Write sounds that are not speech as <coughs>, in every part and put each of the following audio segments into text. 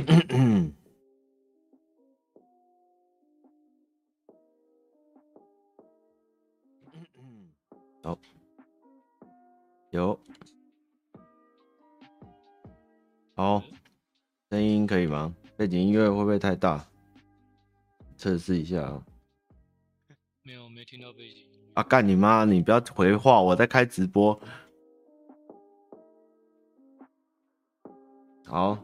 <coughs> 好，有，好，声音可以吗？背景音乐会不会太大？测试一下啊。没有，没听到背景。啊干你妈！你不要回话，我在开直播。好，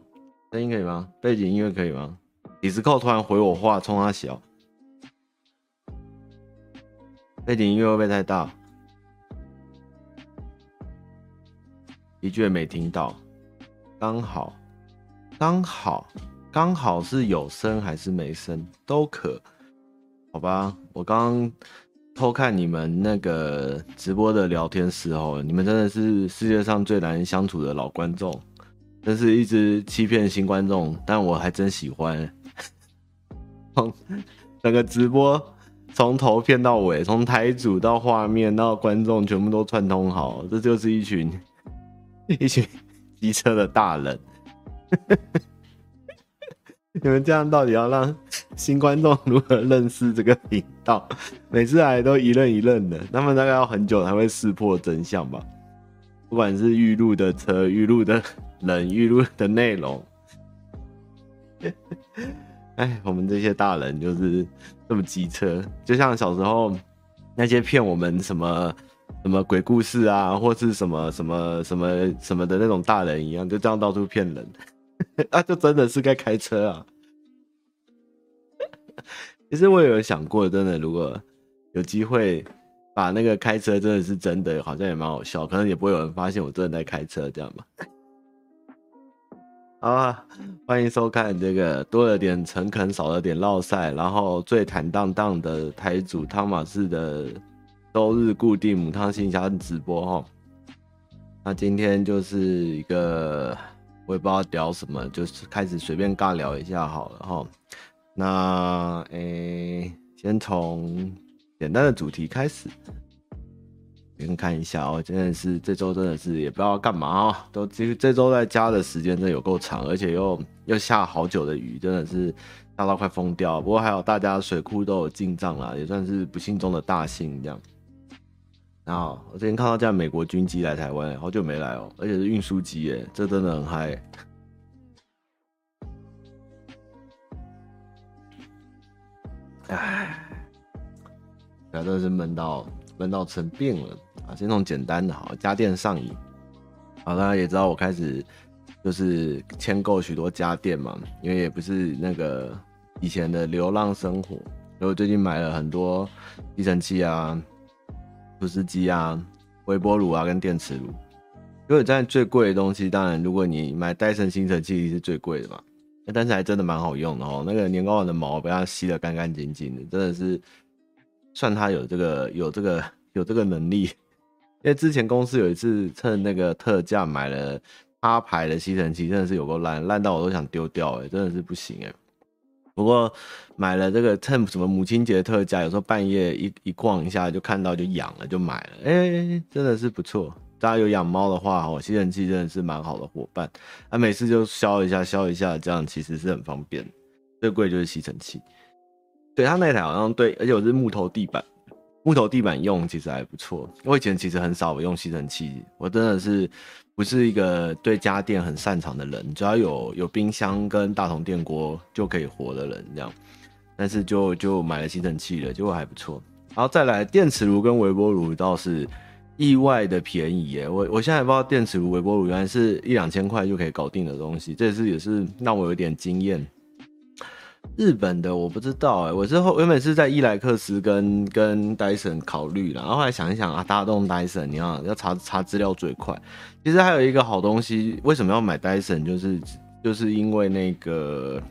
声音可以吗？背景音乐可以吗？李斯扣突然回我话，冲他小。背景音乐会不会太大？一句也没听到。刚好，刚好，刚好是有声还是没声都可。好吧，我刚。偷看你们那个直播的聊天时候，你们真的是世界上最难相处的老观众，真是一直欺骗新观众，但我还真喜欢。整个直播从头骗到尾，从台主到画面到观众全部都串通好，这就是一群一群机车的大人。<laughs> 你们这样到底要让新观众如何认识这个频道？每次来都一愣一愣的，他们大概要很久才会识破真相吧？不管是预录的车、预录的人、预录的内容，<laughs> 哎，我们这些大人就是这么机车，就像小时候那些骗我们什么什么鬼故事啊，或是什么什么什么什么的那种大人一样，就这样到处骗人。那、<laughs> 就真的是该开车啊！<laughs> 其实我有想过，真的，如果有机会把那个开车真的是真的，好像也蛮好笑，可能也不会有人发现我真的在开车，这样吧。好啊，欢迎收看这个多了点诚恳，少了点绕赛，然后最坦荡荡的台主汤玛士的周日固定母汤信箱直播哈。那今天就是一个。我也不知道聊什么，就是开始随便尬聊一下好了哈。那诶、先从简单的主题开始，先看一下哦、真的是这周真的是也不知道干嘛哦、都其实这周在家的时间真的有够长，而且又又下好久的雨，真的是下到快疯掉。不过还好大家水库都有进账啦，也算是不幸中的大幸这样。然后我最近看到架美国军机来台湾，好久没来哦，而且是运输机耶，这真的很嗨。哎，真的是闷到闷到成病了啊！先从简单的哈，家电上瘾。好，大家也知道我开始就是签购许多家电嘛，因为也不是那个以前的流浪生活，所以我最近买了很多吸尘器啊。除湿机啊，微波炉啊，跟电磁炉。如果在最贵的东西，当然如果你买戴森吸尘器是最贵的嘛，但是还真的蛮好用的哦。那个年糕碗的毛被它吸得干干净净的，真的是算它有这个有这个有这个能力。因为之前公司有一次趁那个特价买了他牌的吸尘器，真的是有够烂，烂到我都想丢掉哎，真的是不行哎。不过买了这个趁什么母亲节特价，有时候半夜一一逛一下就看到就痒了就买了，哎、真的是不错。大家有养猫的话，哦，吸尘器真的是蛮好的伙伴。啊，每次就消一下消一下，这样其实是很方便。最贵就是吸尘器，对，它那台好像对，而且我是木头地板，木头地板用其实还不错。我以前其实很少用吸尘器，我真的是。不是一个对家电很擅长的人，只要有有冰箱跟大同电锅就可以活的人这样，但是就就买了吸尘器了，结果还不错。然后再来电磁炉跟微波炉倒是意外的便宜耶，我我现在不知道电磁炉、微波炉原来是一两千块就可以搞定的东西，这次也是让我有点惊艳。日本的我不知道哎、我之后原本是在伊莱克斯跟跟戴森考虑了，然后后来想一想啊，大家都用戴森，你要要查查资料最快。其实还有一个好东西，为什么要买戴森？就是就是因为那个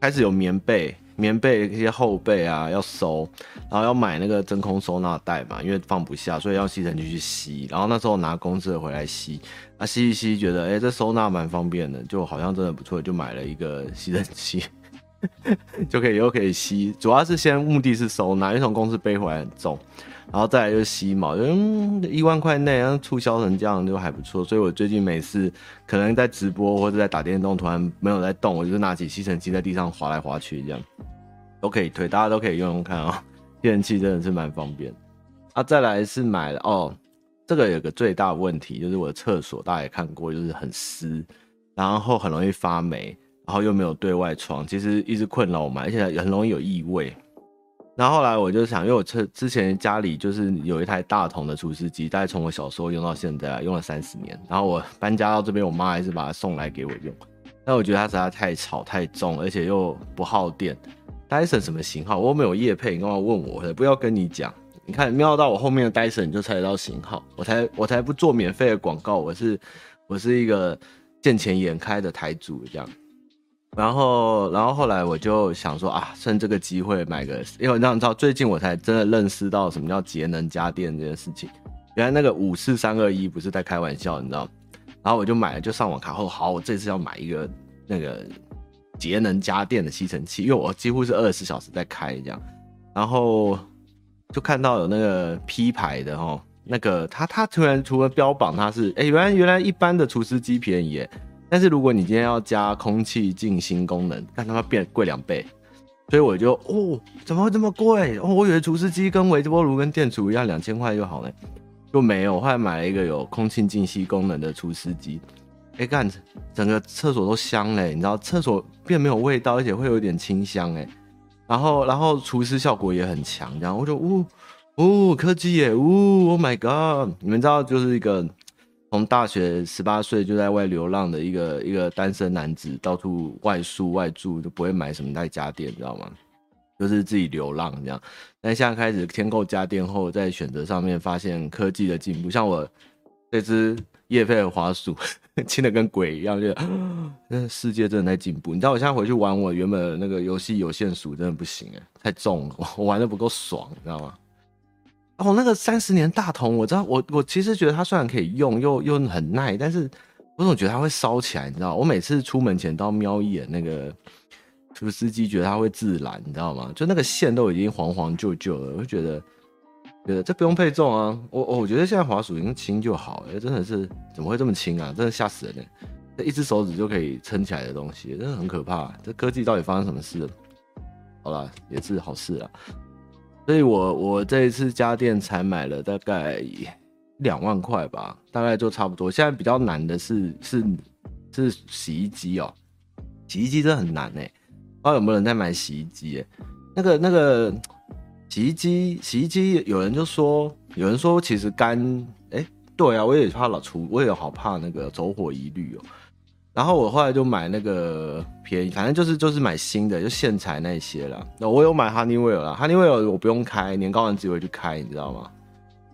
开始有棉被，棉被一些厚被啊要收，然后要买那个真空收纳袋嘛，因为放不下，所以要吸尘器去吸。然后那时候拿公司的回来吸，啊吸一吸，觉得哎、这收纳蛮方便的，就好像真的不错，就买了一个吸尘器。<laughs> 就可以又可以吸，主要是先目的是收纳，因为从公司背回来很重。然后再来就吸毛，嗯一万块内，然后促销成这样就还不错。所以我最近每次可能在直播或者在打电动，突然没有在动，我就拿起吸尘器在地上滑来滑去，这样都可以推，大家都可以用用看啊、吸尘器真的是蛮方便。啊，再来是买了哦，这个有个最大的问题就是我的厕所，大家也看过，就是很湿，然后很容易发霉，然后又没有对外窗，其实一直困扰我嘛，而且也很容易有异味。然后来我就想，因为我之之前家里就是有一台大同的除湿机，大概从我小时候用到现在，用了三十年。然后我搬家到这边，我妈还是把它送来给我用。但我觉得它实在太吵太重，而且又不耗电。Dyson 什么型号？我又没有业配，你干嘛问我？不要跟你讲。你看瞄到我后面的 Dyson，你就猜得到型号。我才我才不做免费的广告，我是我是一个见钱眼开的台主这样。然后，然后后来我就想说啊，趁这个机会买个，因为你知道，最近我才真的认识到什么叫节能家电这件事情。原来那个五四三二一不是在开玩笑，你知道？然后我就买了，就上网看后，好，我这次要买一个那个节能家电的吸尘器，因为我几乎是二十四小时在开这样。然后就看到有那个 P 牌的哈，那个他他突然除了标榜它是，哎，原来原来一般的除湿机便宜耶。但是如果你今天要加空气净新功能，看他妈变贵两倍，所以我就哦，怎么会这么贵？哦，我以为除湿机跟微波炉跟电厨一样两千块就好了，就没有。后来买了一个有空气净吸功能的除湿机，哎干，整个厕所都香嘞，你知道，厕所变没有味道，而且会有点清香哎，然后然后除湿效果也很强，然后我就呜呜科技耶，呜 Oh my god！你们知道就是一个。从大学十八岁就在外流浪的一个一个单身男子，到处外宿外住，就不会买什么带家电，你知道吗？就是自己流浪这样。但现在开始添购家电后，在选择上面发现科技的进步，像我这只业配的滑鼠，<laughs> 轻的跟鬼一样，就那世界真的在进步。你知道我现在回去玩我原本那个游戏有线鼠，真的不行哎，太重了，我玩的不够爽，你知道吗？哦，那个三十年大同，我知道，我我其实觉得它虽然可以用，又又很耐，但是我总觉得它会烧起来，你知道？我每次出门前都要瞄一眼那个除湿机，觉得它会自燃，你知道吗？就那个线都已经黄黄旧旧了，我就觉得觉得这不用配重啊。我我觉得现在滑鼠已经轻就好了，真的是怎么会这么轻啊？真的吓死人呢！这一只手指就可以撑起来的东西，真的很可怕。这科技到底发生什么事了？好了，也是好事啊。所以我我这一次家电才买了大概两万块吧，大概就差不多。现在比较难的是是是洗衣机哦，洗衣机真的很难哎，不知道有没有人在买洗衣机哎？那个那个洗衣机洗衣机，有人就说有人说其实干哎，对啊，我也怕老出，我也好怕那个走火疑虑哦。然后我后来就买那个便宜，反正就是就是买新的，就线材那些啦。那我有买 Honeywell 啦，Honeywell 我不用开，年糕人自己会去开，你知道吗？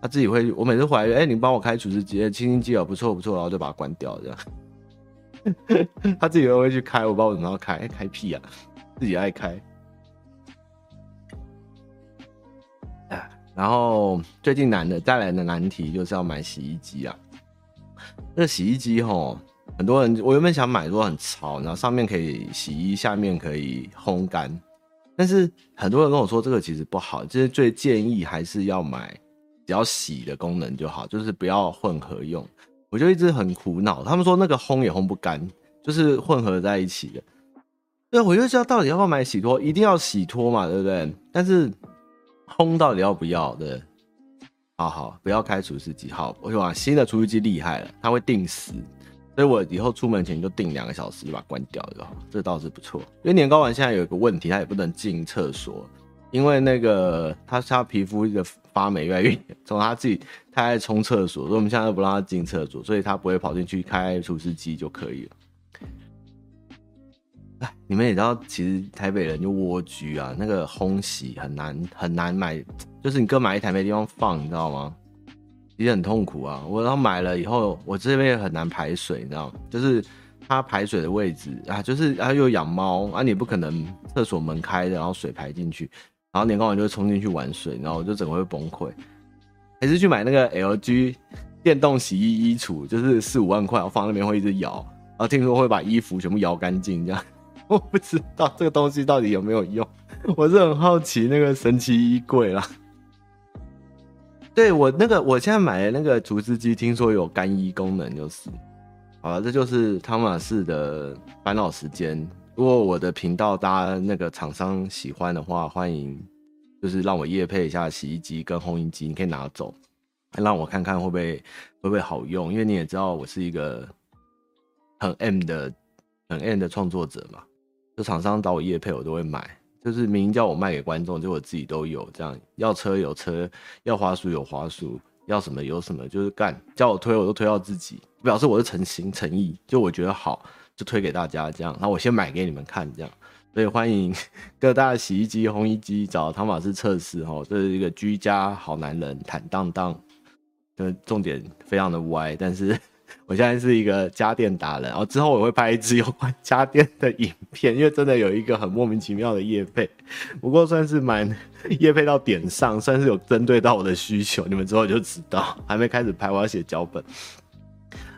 他自己会，我每次回来，哎、你帮我开除湿机、清新机啊，不错不错，然后就把它关掉，这样。<laughs> 他自己都会去开，我不知道为什么要开，开屁啊，自己爱开。然后最近难的再来的难题就是要买洗衣机啊，那洗衣机吼。很多人，我原本想买说很潮，然后上面可以洗衣，下面可以烘干，但是很多人跟我说这个其实不好，就是最建议还是要买只要洗的功能就好，就是不要混合用。我就一直很苦恼，他们说那个烘也烘不干，就是混合在一起的。对，我就知道到底要不要买洗脱，一定要洗脱嘛，对不对？但是烘到底要不要？对，好好不要开除湿机。好，我说啊，新的除湿机厉害了，它会定时。所以我以后出门前就定两个小时就把它关掉就好，这倒是不错。因为年糕丸现在有一个问题，它也不能进厕所，因为那个他他皮肤一个发霉越来越严重，他自己他爱冲厕所，所以我们现在都不让他进厕所，所以他不会跑进去开除湿机就可以了。哎，你们也知道，其实台北人就蜗居啊，那个烘洗很难很难买，就是你各买一台没地方放，你知道吗？也很痛苦啊！我然后买了以后，我这边也很难排水，你知道吗？就是它排水的位置啊，就是它又养猫啊，你不可能厕所门开的，然后水排进去，然后年糕丸就会冲进去玩水，然后我就整个会崩溃。还是去买那个 LG 电动洗衣衣橱，就是四五万块，我放那边会一直摇，然后听说会把衣服全部摇干净，这样 <laughs> 我不知道这个东西到底有没有用，我是很好奇那个神奇衣柜啦。对我那个我现在买的那个除湿机，听说有干衣功能，就是好了，这就是汤玛士的烦恼时间。如果我的频道大家那个厂商喜欢的话，欢迎就是让我业配一下洗衣机跟烘衣机，你可以拿走，让我看看会不会会不会好用。因为你也知道我是一个很 M 的很 M 的创作者嘛，就厂商找我业配我都会买。就是明明叫我卖给观众，就我自己都有这样，要车有车，要滑鼠有滑鼠，要什么有什么，就是干叫我推我都推到自己，表示我是诚心诚意，就我觉得好就推给大家这样，然后我先买给你们看这样，所以欢迎 <laughs> 各大洗衣机、烘衣机找汤马斯测试哈，这是一个居家好男人坦荡荡，的重点非常的歪，但是。我现在是一个家电达人，然后之后我会拍一支有关家电的影片，因为真的有一个很莫名其妙的业配，不过算是蛮业配到点上，算是有针对到我的需求，你们之后就知道。还没开始拍，我要写脚本。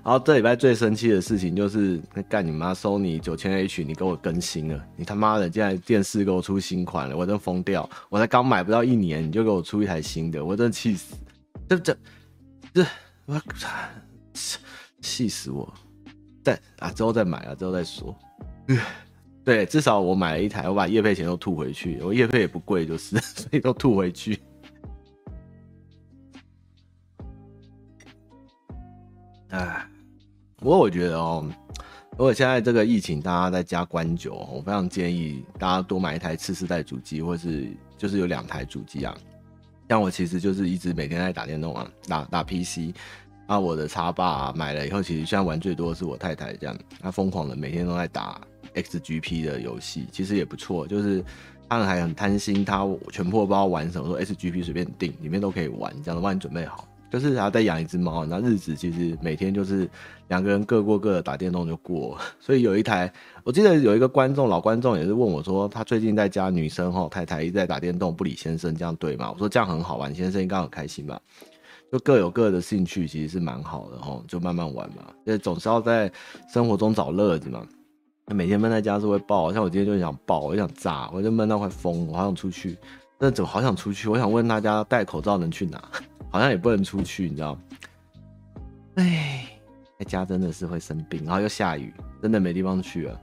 然后这礼拜最生气的事情就是，干你妈，Sony 九千 H，你给我更新了，你他妈的竟然电视给我出新款了，我真疯掉！我才刚买不到一年，你就给我出一台新的，我真的气死！这这这我操！气死我！但啊，之后再买啊，之后再说。对，至少我买了一台，我把业配钱都吐回去。我业配也不贵，就是 <laughs> 所以都吐回去。哎，不过我觉得哦，如果现在这个疫情大家在家关久，我非常建议大家多买一台次世代主机，或是就是有两台主机啊。像我其实就是一直每天在打电动啊，打打 PC。啊，我的叉爸、啊、买了以后，其实现在玩最多的是我太太这样，她疯狂的每天都在打 XGP 的游戏，其实也不错。就是他们还很贪心，他全部不知道玩什么，说 XGP 随便定，里面都可以玩，这样帮你准备好。就是还要再养一只猫，那日子其实每天就是两个人各过各的打电动就过。<laughs> 所以有一台，我记得有一个观众，老观众也是问我说，他最近在家女生哈太太一直在打电动，不理先生，这样对吗？我说这样很好玩，先生应该很开心吧。就各有各的兴趣，其实是蛮好的吼，就慢慢玩嘛。因为总是要在生活中找乐子嘛。每天闷在家是会爆，像我今天就想爆，我就想炸，我就闷到快疯，我好想出去。那怎么好想出去？我想问大家，戴口罩能去哪？<laughs> 好像也不能出去，你知道？哎，在家真的是会生病，然后又下雨，真的没地方去啊。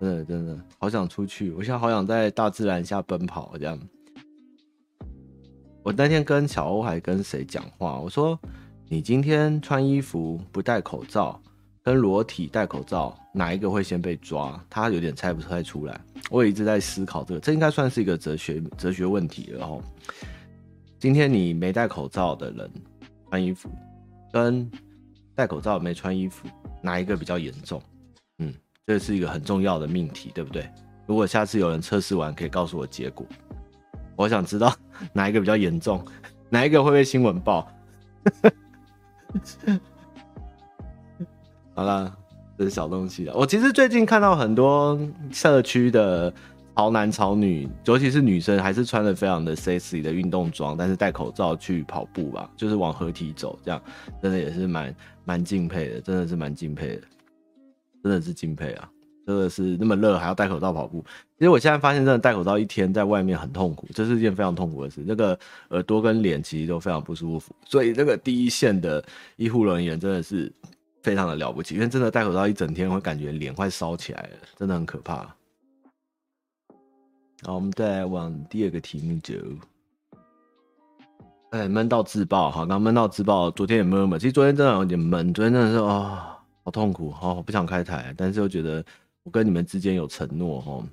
真的真的好想出去，我现在好想在大自然下奔跑这样。我那天跟小欧还跟谁讲话？我说：“你今天穿衣服不戴口罩，跟裸体戴口罩，哪一个会先被抓？”他有点猜不太出来。我也一直在思考这个，这应该算是一个哲学哲学问题了。然后，今天你没戴口罩的人穿衣服，跟戴口罩没穿衣服，哪一个比较严重？嗯，这是一个很重要的命题，对不对？如果下次有人测试完，可以告诉我结果。我想知道 <laughs> 哪一个比较严重，哪一个会被新闻报？<laughs> 好了，这是小东西了。我其实最近看到很多社区的潮男潮女，尤其是女生，还是穿的非常的 sexy 的运动装，但是戴口罩去跑步吧，就是往合体走，这样真的也是蛮蛮敬佩的，真的是蛮敬佩的，真的是敬佩啊。真的是那么热还要戴口罩跑步，其实我现在发现，真的戴口罩一天在外面很痛苦，这是一件非常痛苦的事。那个耳朵跟脸其实都非常不舒服，所以那个第一线的医护人员真的是非常的了不起，因为真的戴口罩一整天会感觉脸快烧起来了，真的很可怕。好，我们再来往第二个题目走。哎，闷到自爆，好，刚闷到自爆，昨天也闷闷，其实昨天真的有点闷，昨天真的是啊、哦，好痛苦，好、哦、不想开台，但是又觉得。跟你们之间有承诺齁，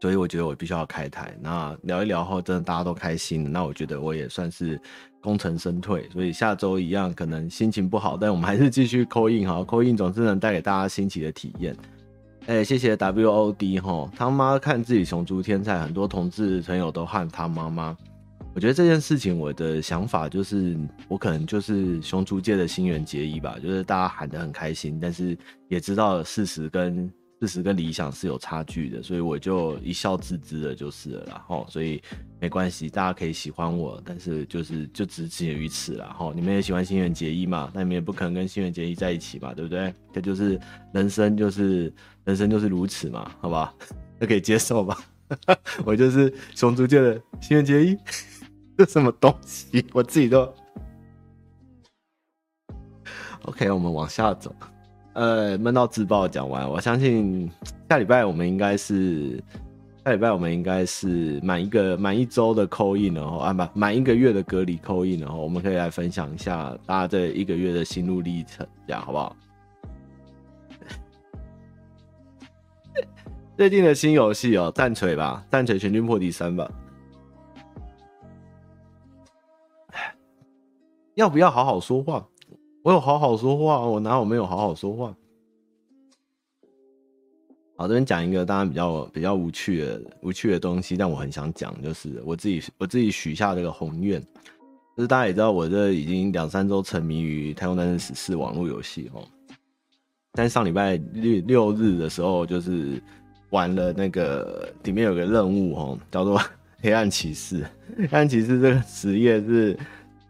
所以我觉得我必须要开台。那聊一聊后，真的大家都开心，那我觉得我也算是功成身退。所以下周一样，可能心情不好，但我们还是继续 call in 哈，call in 总是能带给大家新奇的体验。哎、欸，谢谢 WOD 齁，汤妈看自己熊族天菜，很多同志朋友都喊他妈妈。我觉得这件事情，我的想法就是，我可能就是熊族界的新垣结衣吧，就是大家喊得很开心，但是也知道事实跟事实跟理想是有差距的，所以我就一笑置之的就是了然后，所以没关系，大家可以喜欢我，但是就是就只止于此了，哈，你们也喜欢新垣结衣嘛，那你们也不可能跟新垣结衣在一起嘛，对不对？这就是人生，就是人生就是如此嘛，好吧？<laughs> 那可以接受吧？<laughs> 我就是熊族界的新垣结衣。这什么东西？我自己都。OK，我们往下走。呃，闷到自爆讲完，我相信下礼拜我们应该是下礼拜我们应该是满一个满一周的扣印然后啊满满一个月的隔离扣印然后我们可以来分享一下大家这一个月的心路历程，这样好不好？<laughs> 最近的新游戏哦，战锤吧，战锤全军破敌三吧。要不要好好说话？我有好好说话，我哪有没有好好说话？好，这边讲一个当然比较比较无趣的无趣的东西，但我很想讲，就是我自己我自己许下这个宏愿，就是大家也知道，我这已经两三周沉迷于《太空战士十四》网络游戏哦。但上礼拜六六日的时候，就是玩了那个里面有个任务哦，叫做 <laughs>《黑暗骑士》。黑暗骑士这个职业是。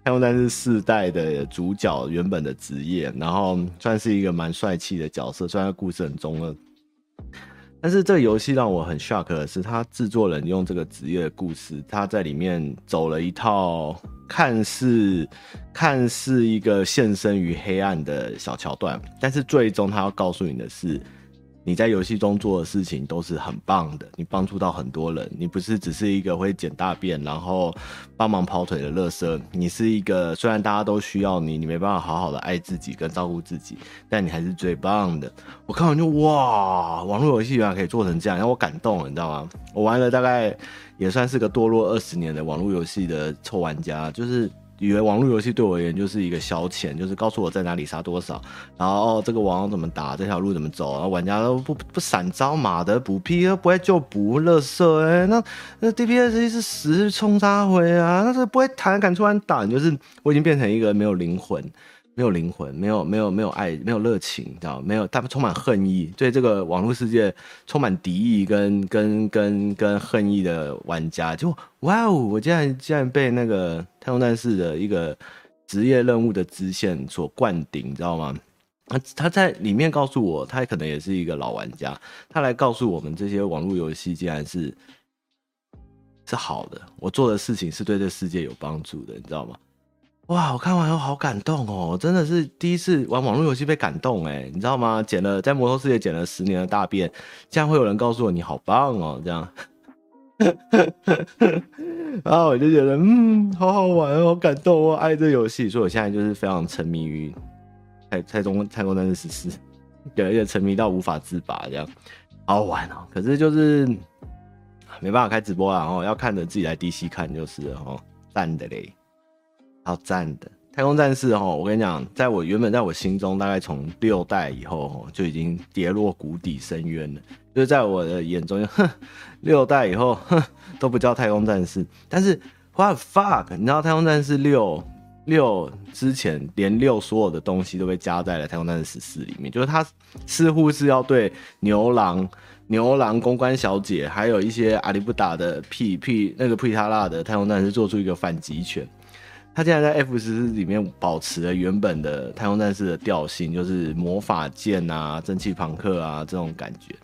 太空战士四代的主角原本的职业，然后算是一个蛮帅气的角色，虽然故事很中二，但是这个游戏让我很 shock 的是，他制作人用这个职业的故事，他在里面走了一套看似看似一个献身于黑暗的小桥段，但是最终他要告诉你的是。你在游戏中做的事情都是很棒的，你帮助到很多人，你不是只是一个会捡大便然后帮忙跑腿的乐色，你是一个虽然大家都需要你，你没办法好好的爱自己跟照顾自己，但你还是最棒的。我看完就哇，网络游戏原来可以做成这样，让我感动了，你知道吗？我玩了大概也算是个堕落二十年的网络游戏的臭玩家，就是。以为网络游戏对我而言就是一个消遣，就是告诉我在哪里杀多少，然后哦这个网怎么打，这条路怎么走，然后玩家都不不闪招马的补 P 都不会就补乐色哎，那那 DPS 是十冲杀回啊，那是不会弹敢突然打，就是我已经变成一个没有灵魂。没有灵魂，没有没有没有爱，没有热情，知道没有，他们充满恨意，对这个网络世界充满敌意跟跟跟跟恨意的玩家，就哇哦！我竟然竟然被那个太空战士的一个职业任务的支线所灌顶，你知道吗？他他在里面告诉我，他可能也是一个老玩家，他来告诉我们这些网络游戏竟然是是好的，我做的事情是对这世界有帮助的，你知道吗？哇！我看完后好感动哦，真的是第一次玩网络游戏被感动哎，你知道吗？捡了在魔兽世界捡了十年的大便，竟然会有人告诉我你好棒哦，这样，<laughs> 然后我就觉得嗯，好好玩哦，好感动，我爱这游戏，所以我现在就是非常沉迷于太太空太空战士十四，<laughs> 对，而且沉迷到无法自拔，这样好好玩哦。可是就是没办法开直播啊，哦，要看着自己来 DC 看就是哦，赞的嘞。好赞的太空战士哦！我跟你讲，在我原本在我心中，大概从六代以后就已经跌落谷底深渊了。就是在我的眼中，哼，六代以后，哼，都不叫太空战士。但是，what fuck？你知道太空战士六六之前，连六所有的东西都被加在了太空战士十四里面。就是他似乎是要对牛郎、牛郎公关小姐，还有一些阿里不达的屁屁那个屁塔拉的太空战士做出一个反击拳。他竟然在 F 十四里面保持了原本的太空战士的调性，就是魔法剑啊、蒸汽朋克啊这种感觉。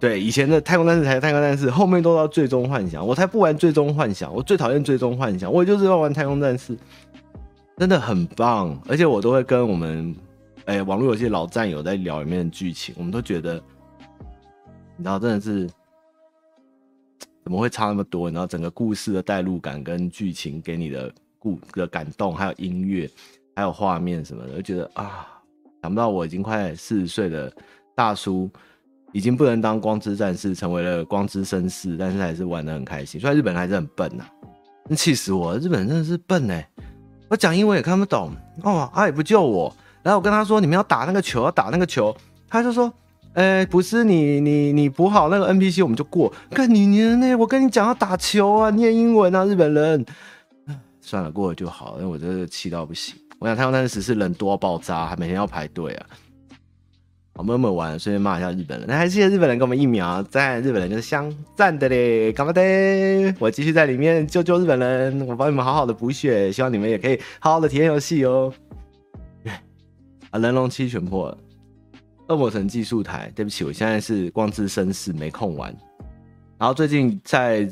对，以前的太空战士才是太空战士，后面都到最终幻想，我才不玩最终幻想，我最讨厌最终幻想，我就是要玩太空战士，真的很棒。而且我都会跟我们哎、网络游戏老战友在聊里面的剧情，我们都觉得，你知道真的是怎么会差那么多？你知道整个故事的代入感跟剧情给你的。故的感动，还有音乐，还有画面什么的，就觉得啊，想不到我已经快四十岁的大叔，已经不能当光之战士，成为了光之绅士，但是还是玩得很开心。虽然日本人还是很笨呐、啊，那气死我了！日本人真的是笨哎、欸，我讲英文也看不懂哦，他也不救我。然后我跟他说，你们要打那个球，要打那个球，他就说，哎、不是你你你补好那个 NPC，我们就过。看你娘呢！我跟你讲要打球啊，念英文啊，日本人。算了，过了就好，因为我真的气到不行。我想太空战士是人多爆炸，还每天要排队啊。好，闷闷完，顺便骂一下日本人。那还谢谢日本人给我们疫苗，赞日本人就是香赞的嘞，干嘛的？我继续在里面救救日本人，我帮你们好好的补血，希望你们也可以好好的体验游戏哦。啊，人龙七全破了，恶魔城技术台，对不起，我现在是光之绅士，没空玩。然后最近在。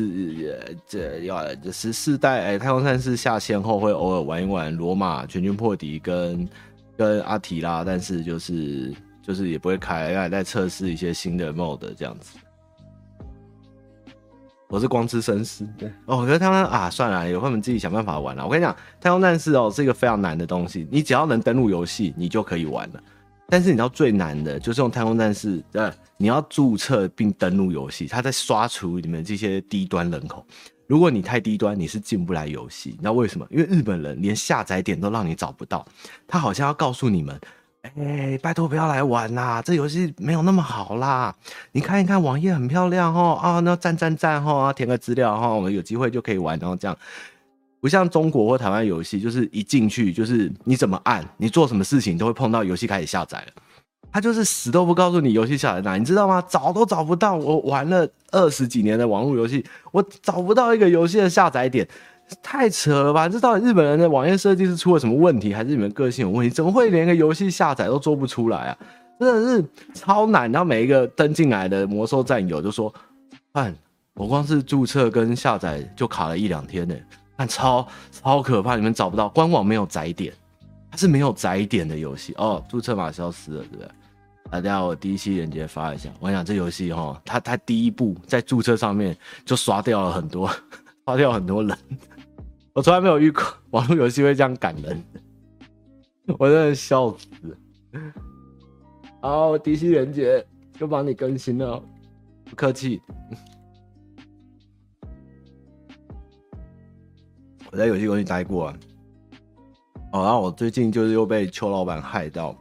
这这要这十四代哎，太空战士下线后会偶尔玩一玩罗马全军破敌跟跟阿提拉，但是就是就是也不会开，因为还在测试一些新的 mode 这样子。我是光之绅士，对哦，我觉得他们啊，算了，有空你们自己想办法玩了。我跟你讲，太空战士哦是一个非常难的东西，你只要能登录游戏，你就可以玩了。但是你知道最难的就是用太空战士，呃，你要注册并登录游戏，它在刷除你们这些低端人口。如果你太低端，你是进不来游戏。你知道为什么？因为日本人连下载点都让你找不到，他好像要告诉你们。哎、拜托不要来玩啦！这游戏没有那么好啦。你看一看网页很漂亮哦，啊，那赞赞赞哈，填个资料哈，我们有机会就可以玩。然后这样，不像中国或台湾游戏，就是一进去就是你怎么按，你做什么事情都会碰到游戏开始下载了。他就是死都不告诉你游戏下载哪，你知道吗？找都找不到。我玩了二十几年的网络游戏，我找不到一个游戏的下载点。太扯了吧！这到底日本人的网页设计是出了什么问题，还是你们个性有问题？怎么会连个游戏下载都做不出来啊？真的是超难。然后每一个登进来的魔兽战友就说：“看，我光是注册跟下载就卡了一两天呢，但超超可怕！你们找不到官网没有载点，它是没有载点的游戏哦。注册码消失了，对不对？啊，等下我第一期链接发一下。我跟你讲这游戏哈，它它第一步在注册上面就刷掉了很多，<laughs> 刷掉很多人。<laughs> ”我从来没有遇过 <laughs> 网络游戏会这样感人，我真的笑死。好，迪西连结又帮你更新了，不客气。我在游戏公司待过啊。哦，然后我最近就是又被邱老板害到。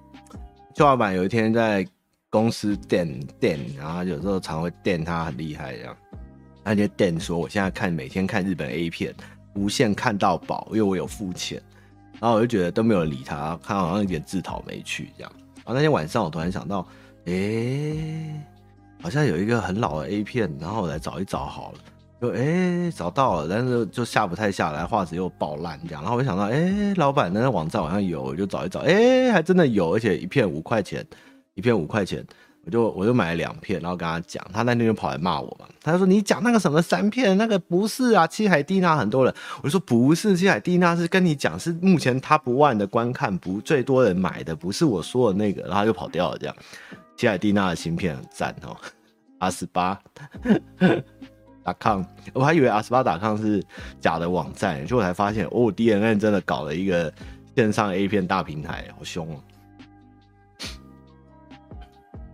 邱老板有一天在公司电电，然后有时候常会电他很厉害这样。他就电说：“我现在看每天看日本 A 片。”无限看到饱，因为我有付钱，然后我就觉得都没有理他，看好像有点自讨没趣这样。然后那天晚上我突然想到，诶、好像有一个很老的 A 片，然后我来找一找好了，就哎、找到了，但是就下不太下来，画质又爆烂这样。然后我想到，哎、老板那个网站好像有，我就找一找，哎、还真的有，而且一片五块钱，一片五块钱。我就我就买了两片，然后跟他讲，他那天就跑来骂我嘛，他说，你讲那个什么三片，那个不是啊，七海蒂娜很多人，我说不是，七海蒂娜是跟你讲是目前他不万的观看不最多人买的，不是我说的那个，然后他就跑掉了这样。七海蒂娜的芯片很赞哦，二十八打抗，我还以为阿斯巴打抗是假的网站，结果才发现哦，DNN 真的搞了一个线上 A 片大平台，好凶哦。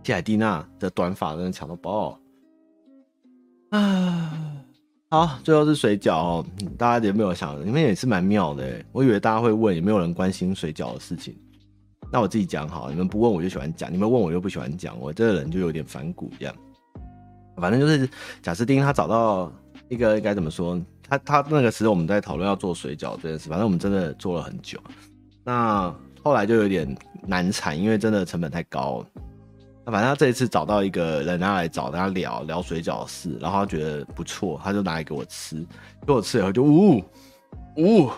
西海蒂娜的短发真的抢到爆啊！好，最后是水饺哦，大家有没有想？你们也是蛮妙的，我以为大家会问，有没有人关心水饺的事情？那我自己讲好，你们不问我就喜欢讲，你们问我又不喜欢讲，我这个人就有点反骨这样。反正就是贾斯汀他找到一个该怎么说？他他那个时候我们在讨论要做水饺这件事，反正我们真的做了很久。那后来就有点难产，因为真的成本太高。那反正他这一次找到一个人，他来找他聊聊水饺的事，然后他觉得不错，他就拿来给我吃，给我吃以后就呜呜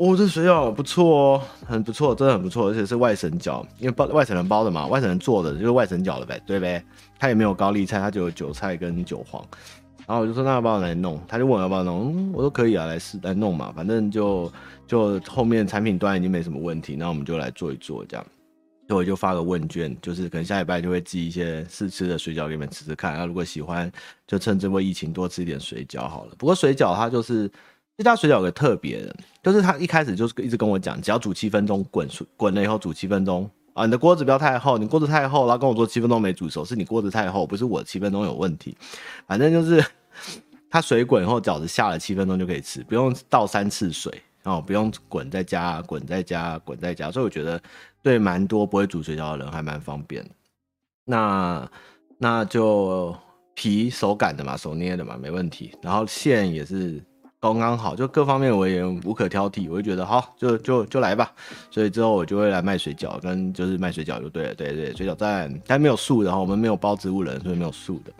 哦，这水饺不错哦，很不错，真的很不错，而且是外省饺，因为包外省人包的嘛，外省人做的就是外省饺了呗，对呗？他也没有高丽菜，他就有韭菜跟韭黄，然后我就说那要不要来弄，他就问我要不要弄，我说可以啊，来试来弄嘛，反正就就后面产品端已经没什么问题，那我们就来做一做这样。所以我就发个问卷，就是可能下礼拜就会寄一些试吃的水饺给你们吃吃看。那如果喜欢，就趁这波疫情多吃一点水饺好了。不过水饺它就是这家水饺有个特别的，就是他一开始就是一直跟我讲，只要煮七分钟，滚水滚了以后煮七分钟啊，你的锅子不要太厚，你锅子太厚，然后跟我说七分钟没煮熟，是你锅子太厚，不是我七分钟有问题。反正就是 <laughs> 它水滚以后饺子下了七分钟就可以吃，不用倒三次水。哦，不用滚再加，滚再加，滚再加，所以我觉得对蛮多不会煮水饺的人还蛮方便。那那就皮手擀的嘛，手捏的嘛，没问题。然后馅也是刚刚好，就各方面我也无可挑剔，我就觉得好，就就就来吧。所以之后我就会来卖水饺，跟就是卖水饺就对了，对对，水饺站，但没有素的，然后我们没有包植物人，所以没有素的。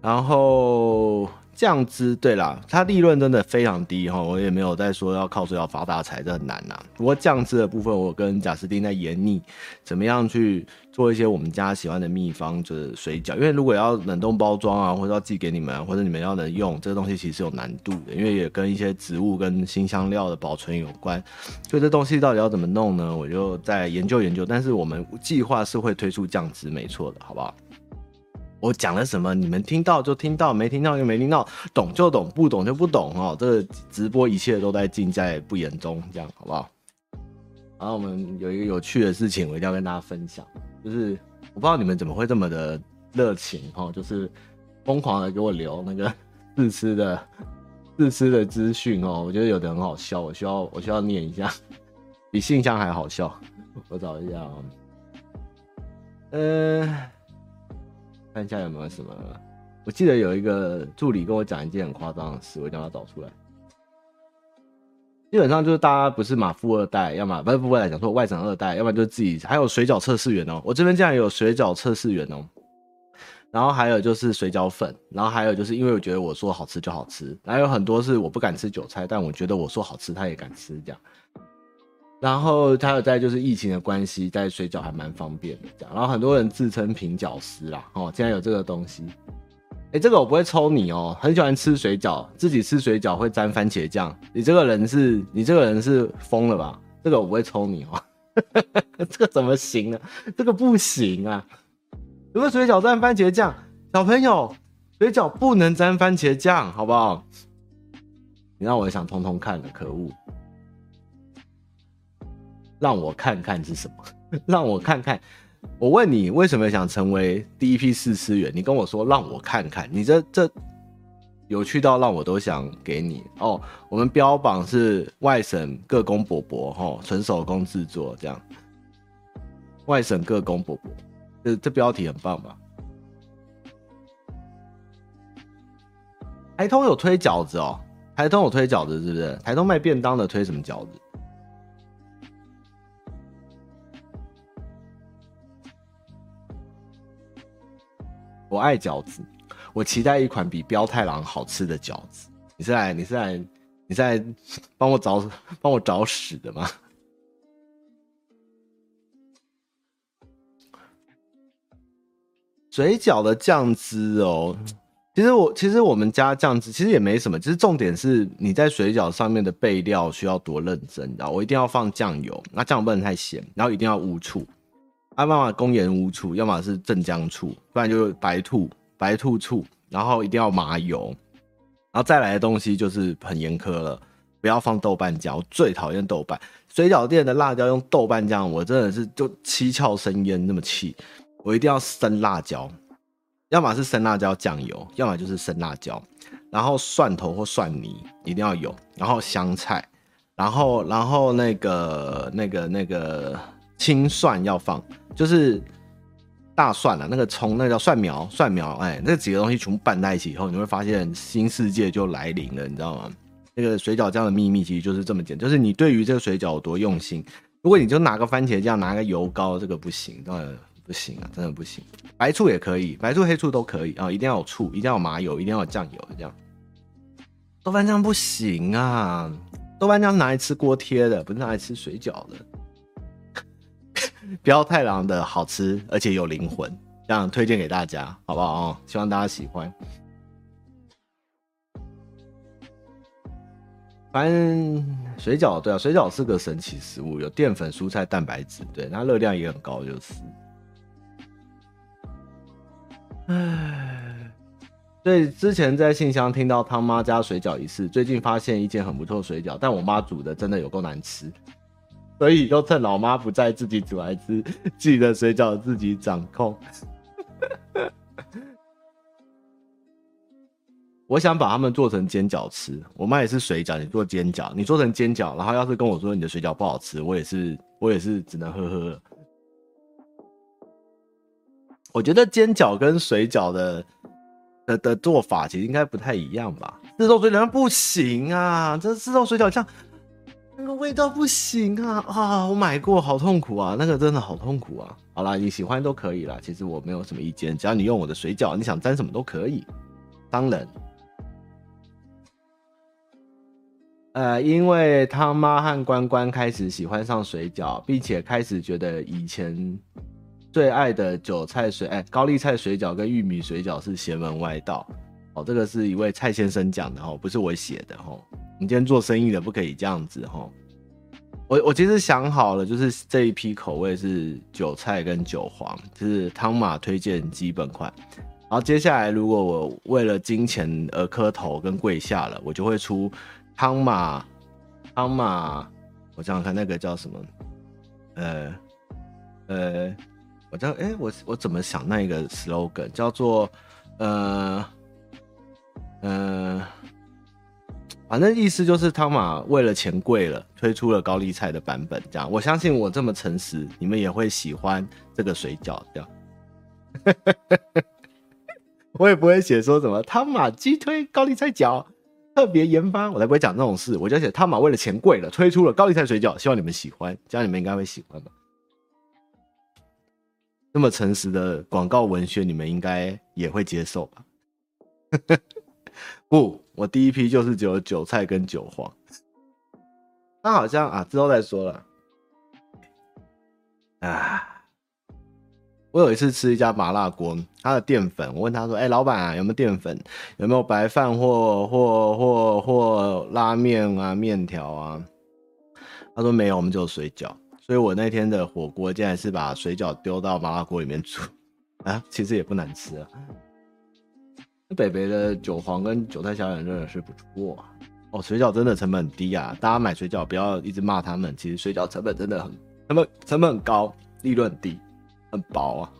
然后。酱汁对啦，它利润真的非常低哈，我也没有在说要靠水饺发大财，这很难呐。不过酱汁的部分，我跟贾斯汀在研拟怎么样去做一些我们家喜欢的秘方，就是水饺。因为如果要冷冻包装啊，或者要寄给你们，或者你们要能用这个东西，其实有难度的，因为也跟一些植物跟新香料的保存有关。所以这东西到底要怎么弄呢？我就再研究研究。但是我们计划是会推出酱汁，没错的，好不好？我讲了什么，你们听到就听到，没听到就没听到，懂就懂，不懂就不懂哦。这个直播一切都在尽在不言中，这样好不好？然后我们有一个有趣的事情，我一定要跟大家分享。就是我不知道你们怎么会这么的热情哈，就是疯狂的给我留那个试吃的试吃的资讯哦，我觉得有的很好笑，我需要我需要念一下，比信箱还好笑。我找一下啊，呃，看一下有没有什么。我记得有一个助理跟我讲一件很夸张的事，我一定要找出来。基本上就是大家不是嘛，富二代，要么不是富二代，讲说外省二代，要么就是自己，还有水饺测试员哦。我这边竟然有水饺测试员哦。然后还有就是水饺粉，然后还有就是因为我觉得我说好吃就好吃，还有很多是我不敢吃韭菜，但我觉得我说好吃他也敢吃这样。然后还有在就是疫情的关系，在水饺还蛮方便的这样。然后很多人自称平饺师啦，哦，竟然有这个东西。哎、欸，这个我不会抽你哦。很喜欢吃水饺，自己吃水饺会沾番茄酱。你这个人是，你这个人是疯了吧？这个我不会抽你哦。<laughs> 这个怎么行呢？这个不行啊！如果水饺沾番茄酱？小朋友，水饺不能沾番茄酱，好不好？你让我想通通看了，可恶！让我看看是什么？<laughs> 让我看看。我问你为什么想成为第一批试吃员？你跟我说让我看看，你这这有趣到让我都想给你哦。我们标榜是外省各工伯伯哈，纯手工制作这样。外省各工伯伯，这这标题很棒吧？台东有推饺子哦，台东有推饺子是不是？台东卖便当的推什么饺子？我爱饺子，我期待一款比标太郎好吃的饺子。你是来，你是来，你是来帮我找帮我找屎的吗？水饺的酱汁哦，其实我其实我们家酱汁其实也没什么，其实重点是你在水饺上面的备料需要多认真，你知道我一定要放酱油，那酱油不能太咸，然后一定要污醋。要么公盐乌醋，要么是镇江醋，不然就是白兔白兔醋，然后一定要麻油，然后再来的东西就是很严苛了，不要放豆瓣酱，我最讨厌豆瓣。水饺店的辣椒用豆瓣酱，我真的是就七窍生烟那么气，我一定要生辣椒，要么是生辣椒酱油，要么就是生辣椒，然后蒜头或蒜泥一定要有，然后香菜，然后然后那个那个那个青蒜要放。就是大蒜啊，那个葱，那个叫蒜苗，蒜苗，哎，那几个东西全部拌在一起以后，你会发现新世界就来临了，你知道吗？那个水饺酱的秘密其实就是这么简单，就是你对于这个水饺有多用心。如果你就拿个番茄酱，拿个油膏，这个不行，当然不行啊，真的不行。白醋也可以，白醋、黑醋都可以啊，一定要有醋，一定要有麻油，一定要有酱油，这样。豆瓣酱不行啊，豆瓣酱拿来吃锅贴的，不是拿来吃水饺的。标太郎的好吃，而且有灵魂，这样推荐给大家，好不好啊？希望大家喜欢。反正水饺，对啊，水饺是个神奇食物，有淀粉、蔬菜、蛋白质，对，那热量也很高，就是。唉，所以之前在信箱听到汤妈家水饺一事，最近发现一件很不错的水饺，但我妈煮的真的有够难吃。所以就趁老妈不在，自己煮来吃，自己的水饺自己掌控。<laughs> 我想把它们做成煎饺吃。我妈也是水饺，你做煎饺，你做成煎饺，然后要是跟我说你的水饺不好吃，我也是，我也是只能呵呵了。我觉得煎饺跟水饺的的的做法其实应该不太一样吧？自动水饺不行啊，这自动水饺像。那个味道不行啊啊！我买过，好痛苦啊！那个真的好痛苦啊！好啦，你喜欢都可以啦，其实我没有什么意见，只要你用我的水饺，你想沾什么都可以。当然，呃，因为他妈和关关开始喜欢上水饺，并且开始觉得以前最爱的韭菜水，哎，高丽菜水饺跟玉米水饺是邪门歪道。哦，这个是一位蔡先生讲的哦，不是我写的哦。你今天做生意的不可以这样子哦。我我其实想好了，就是这一批口味是韭菜跟韭黄，就是汤马推荐基本款。然后接下来，如果我为了金钱而磕头跟跪下了，我就会出汤马汤马。我想想看，那个叫什么？呃呃，我叫哎，我我怎么想那一个 slogan 叫做呃。嗯、呃，反正意思就是汤马为了钱贵了，推出了高丽菜的版本。这样，我相信我这么诚实，你们也会喜欢这个水饺。这样，<laughs> 我也不会写说什么汤马激推高丽菜饺，特别研发，我才不会讲这种事。我就写汤马为了钱贵了，推出了高丽菜水饺，希望你们喜欢。这样你们应该会喜欢吧？这么诚实的广告文学，你们应该也会接受吧？<laughs> 不，我第一批就是只有韭菜跟韭黄。他好像啊，之后再说了。啊，我有一次吃一家麻辣锅，他的淀粉，我问他说：“哎、老板啊，有没有淀粉？有没有白饭或或或或拉面啊，面条啊？”他说没有，我们只有水饺。所以我那天的火锅竟然是把水饺丢到麻辣锅里面煮啊，其实也不难吃啊。北北的韭黄跟韭菜小眼真的是不错啊！哦，水饺真的成本很低啊！大家买水饺不要一直骂他们，其实水饺成本真的很成本成本很高，利润低，很薄啊！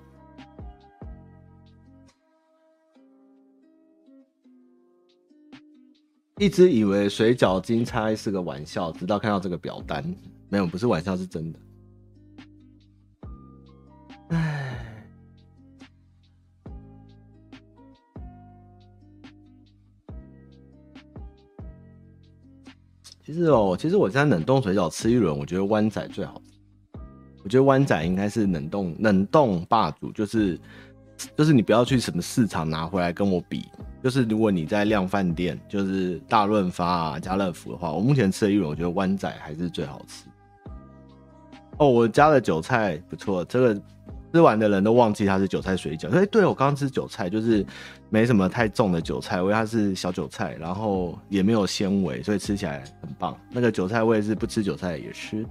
一直以为水饺金钗是个玩笑，直到看到这个表单，没有，不是玩笑，是真的。唉。其实哦，其实我在冷冻水饺吃一轮，我觉得湾仔最好吃。我觉得湾仔应该是冷冻冷冻霸主，就是就是你不要去什么市场拿回来跟我比，就是如果你在量饭店，就是大润发啊、家乐福的话，我目前吃了一轮，我觉得湾仔还是最好吃。哦，我加的韭菜不错，这个。吃完的人都忘记它是韭菜水饺。哎，对，我刚刚吃韭菜，就是没什么太重的韭菜味，它是小韭菜，然后也没有纤维，所以吃起来很棒。那个韭菜味是不吃韭菜也吃。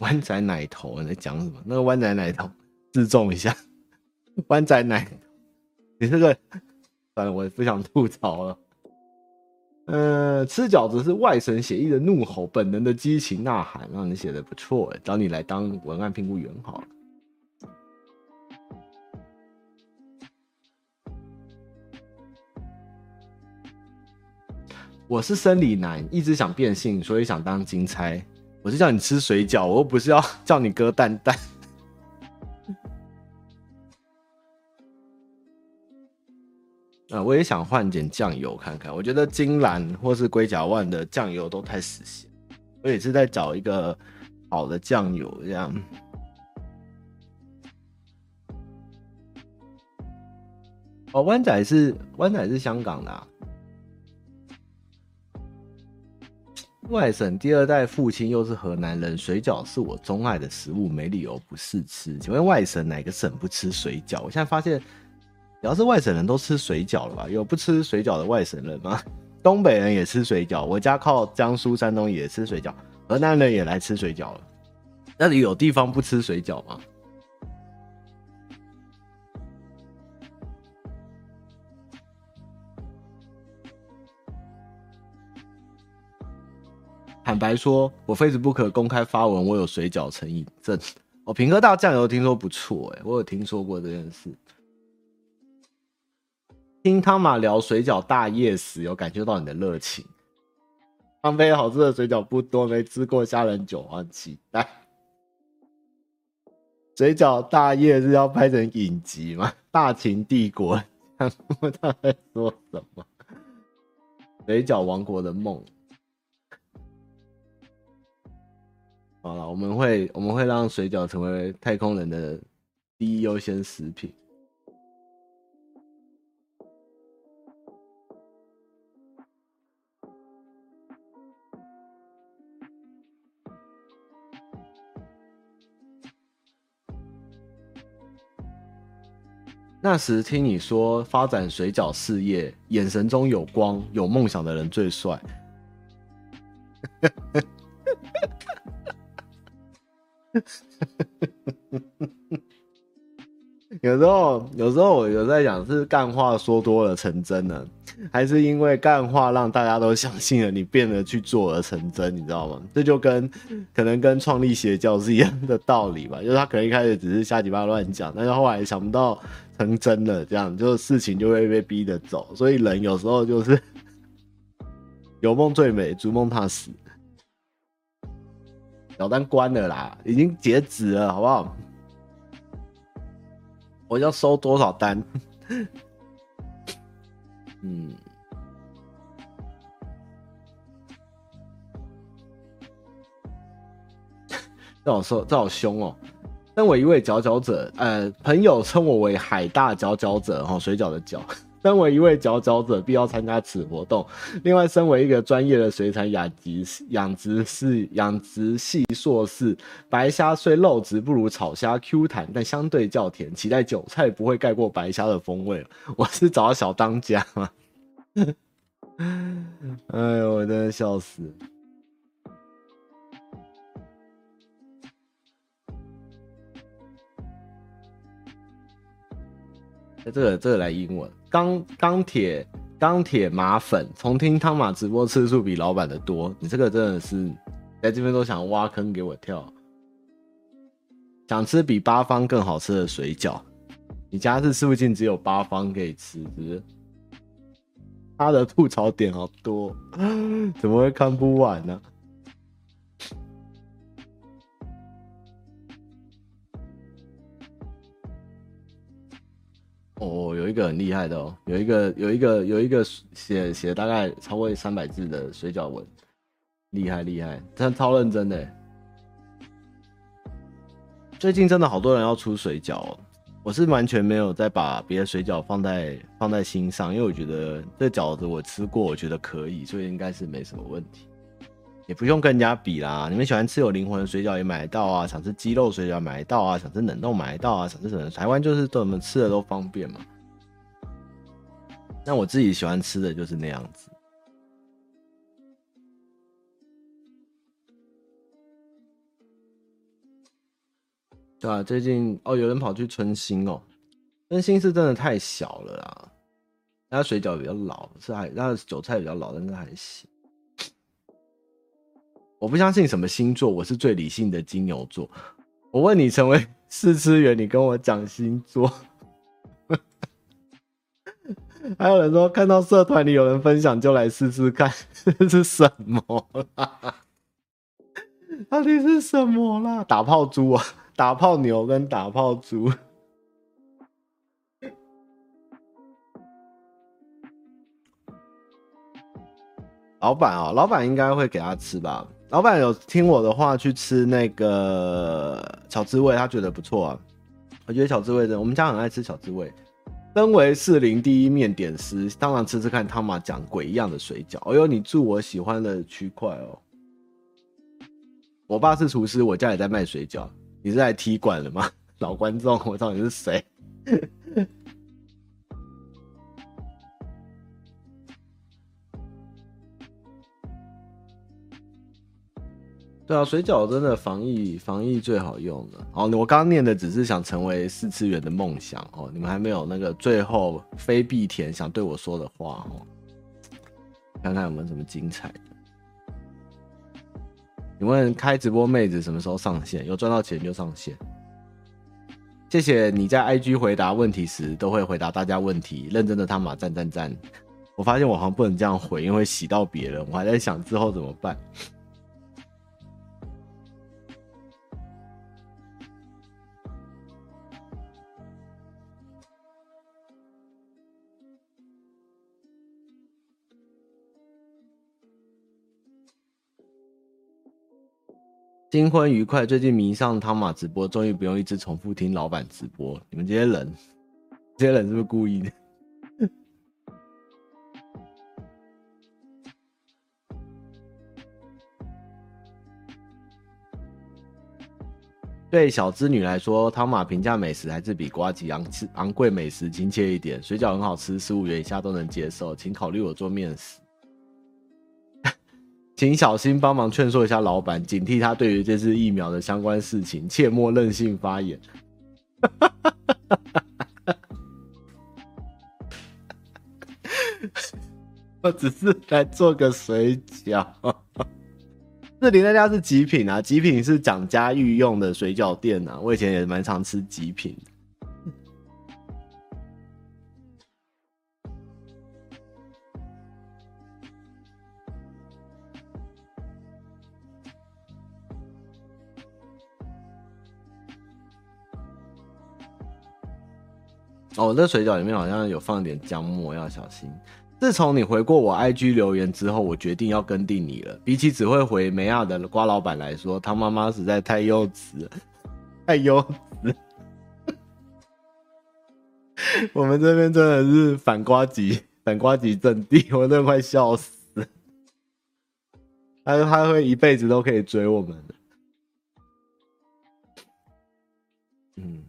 湾仔奶头，你在讲什么？那个湾仔奶头自重一下。湾仔奶，你这个，算了，我也不想吐槽了。呃，吃饺子是外神写意的怒吼，本能的激情呐喊，让你写的不错，找你来当文案评估员好了。我是生理男，一直想变性，所以想当金钗。我是叫你吃水饺，我又不是要叫你割蛋蛋。啊，<laughs> 我也想换点酱油看看。我觉得金兰或是龟甲万的酱油都太死咸。我也是在找一个好的酱油，这样。哦，湾仔是湾仔是香港的啊。外省第二代父亲又是河南人，水饺是我钟爱的食物，没理由不试吃。请问外省哪个省不吃水饺？我现在发现，只要是外省人都吃水饺了吧？有不吃水饺的外省人吗？东北人也吃水饺，我家靠江苏、山东也吃水饺，河南人也来吃水饺了。那里有地方不吃水饺吗？坦白说，我 Facebook 公开发文，我有水饺成瘾症。我平哥大酱油听说不错，哎，我有听说过这件事。听汤马聊水饺大业时，有感觉到你的热情。汤杯好吃的水饺不多，没吃过虾仁韭黄，期待。水饺大业是要拍成影集吗？大秦帝国，<laughs> 他在说什么？水饺王国的梦。好了，我们会我们会让水饺成为太空人的第一优先食品。那时听你说发展水饺事业，眼神中有光，有梦想的人最帅。<laughs> 有时候，有时候我有在想，是干话说多了成真了，还是因为干话让大家都相信了，你变得去做而成真？你知道吗？这就跟可能跟创立邪教是一样的道理吧。<laughs> 就是他可能一开始只是瞎鸡巴乱讲，但是后来想不到成真了，这样就事情就会被逼着走。所以人有时候就是 <laughs> 有梦最美，逐梦踏实。小单关了啦，已经截止了，好不好？我要收多少单？<laughs> 嗯，<laughs> 这好收，这好凶哦！身为一位佼佼者，呃，朋友称我为海大佼佼者，哈，水饺的饺。身为一位佼佼者，必要参加此活动。另外，身为一个专业的水产养殖养殖系养殖系硕士，白虾虽肉质不如草虾 Q 弹，但相对较甜。期待韭菜不会盖过白虾的风味。我是找小当家吗？<laughs> 哎呦，我真的笑死！这个这个来英文。钢钢铁钢铁马粉，重听汤马直播次数比老板的多，你这个真的是在这边都想挖坑给我跳，想吃比八方更好吃的水饺，你家是附近只有八方可以吃，是不是？他的吐槽点好多，<laughs> 怎么会看不完呢？个很厉害的哦，有一个有一个有一个写写大概超过三百字的水饺文，厉害厉害，真的超认真的。最近真的好多人要出水饺哦，我是完全没有再把别的水饺放在放在心上，因为我觉得这饺子我吃过，我觉得可以，所以应该是没什么问题。也不用跟人家比啦，你们喜欢吃有灵魂的水饺也买得到啊，想吃鸡肉水饺买得到啊，想吃冷冻买得到啊，想吃什么？台湾就是对我们吃的都方便嘛。那我自己喜欢吃的就是那样子。对啊，最近哦，有人跑去春心哦，春心是真的太小了啦，那水饺比较老，是还那韭菜比较老，但是还行。我不相信什么星座，我是最理性的金牛座。我问你成为试吃员，你跟我讲星座。<laughs> 还有人说看到社团里有人分享就来试试看，这 <laughs> 是什么啦？<laughs> 到底是什么啦？打炮猪啊，打炮牛跟打炮猪。老板啊，老板应该会给他吃吧。老板有听我的话去吃那个巧滋味，他觉得不错啊。我觉得巧滋味的，我们家很爱吃巧滋味。身为士林第一面点师，当然吃吃看汤马讲鬼一样的水饺。哎呦，你住我喜欢的区块哦。我爸是厨师，我家也在卖水饺。你是来踢馆了吗？<laughs> 老观众，我到底是谁。对啊，水饺真的防疫防疫最好用的。哦，我刚刚念的只是想成为试吃员的梦想哦，你们还没有那个最后非必填想对我说的话哦，看看有没有什么精彩的。你问开直播妹子什么时候上线？有赚到钱就上线。谢谢你在 IG 回答问题时都会回答大家问题，认真的他马赞赞赞。我发现我好像不能这样回，因为洗到别人。我还在想之后怎么办。新婚愉快，最近迷上汤马直播，终于不用一直重复听老板直播。你们这些人，这些人是不是故意的？对小资女来说，汤马平价美食还是比瓜吉昂昂贵美食亲切一点。水饺很好吃，十五元以下都能接受，请考虑我做面食。请小心帮忙劝说一下老板，警惕他对于这次疫苗的相关事情，切莫任性发言。<laughs> 我只是来做个水饺。士林那家是极品啊，极品是蒋家御用的水饺店啊，我以前也蛮常吃极品。哦，那水饺里面好像有放点姜末，要小心。自从你回过我 IG 留言之后，我决定要跟定你了。比起只会回梅亚的瓜老板来说，他妈妈实在太幼稚了，太幼稚。我们这边真的是反瓜级，反瓜级阵地，我真的快笑死。他说他会一辈子都可以追我们的。嗯。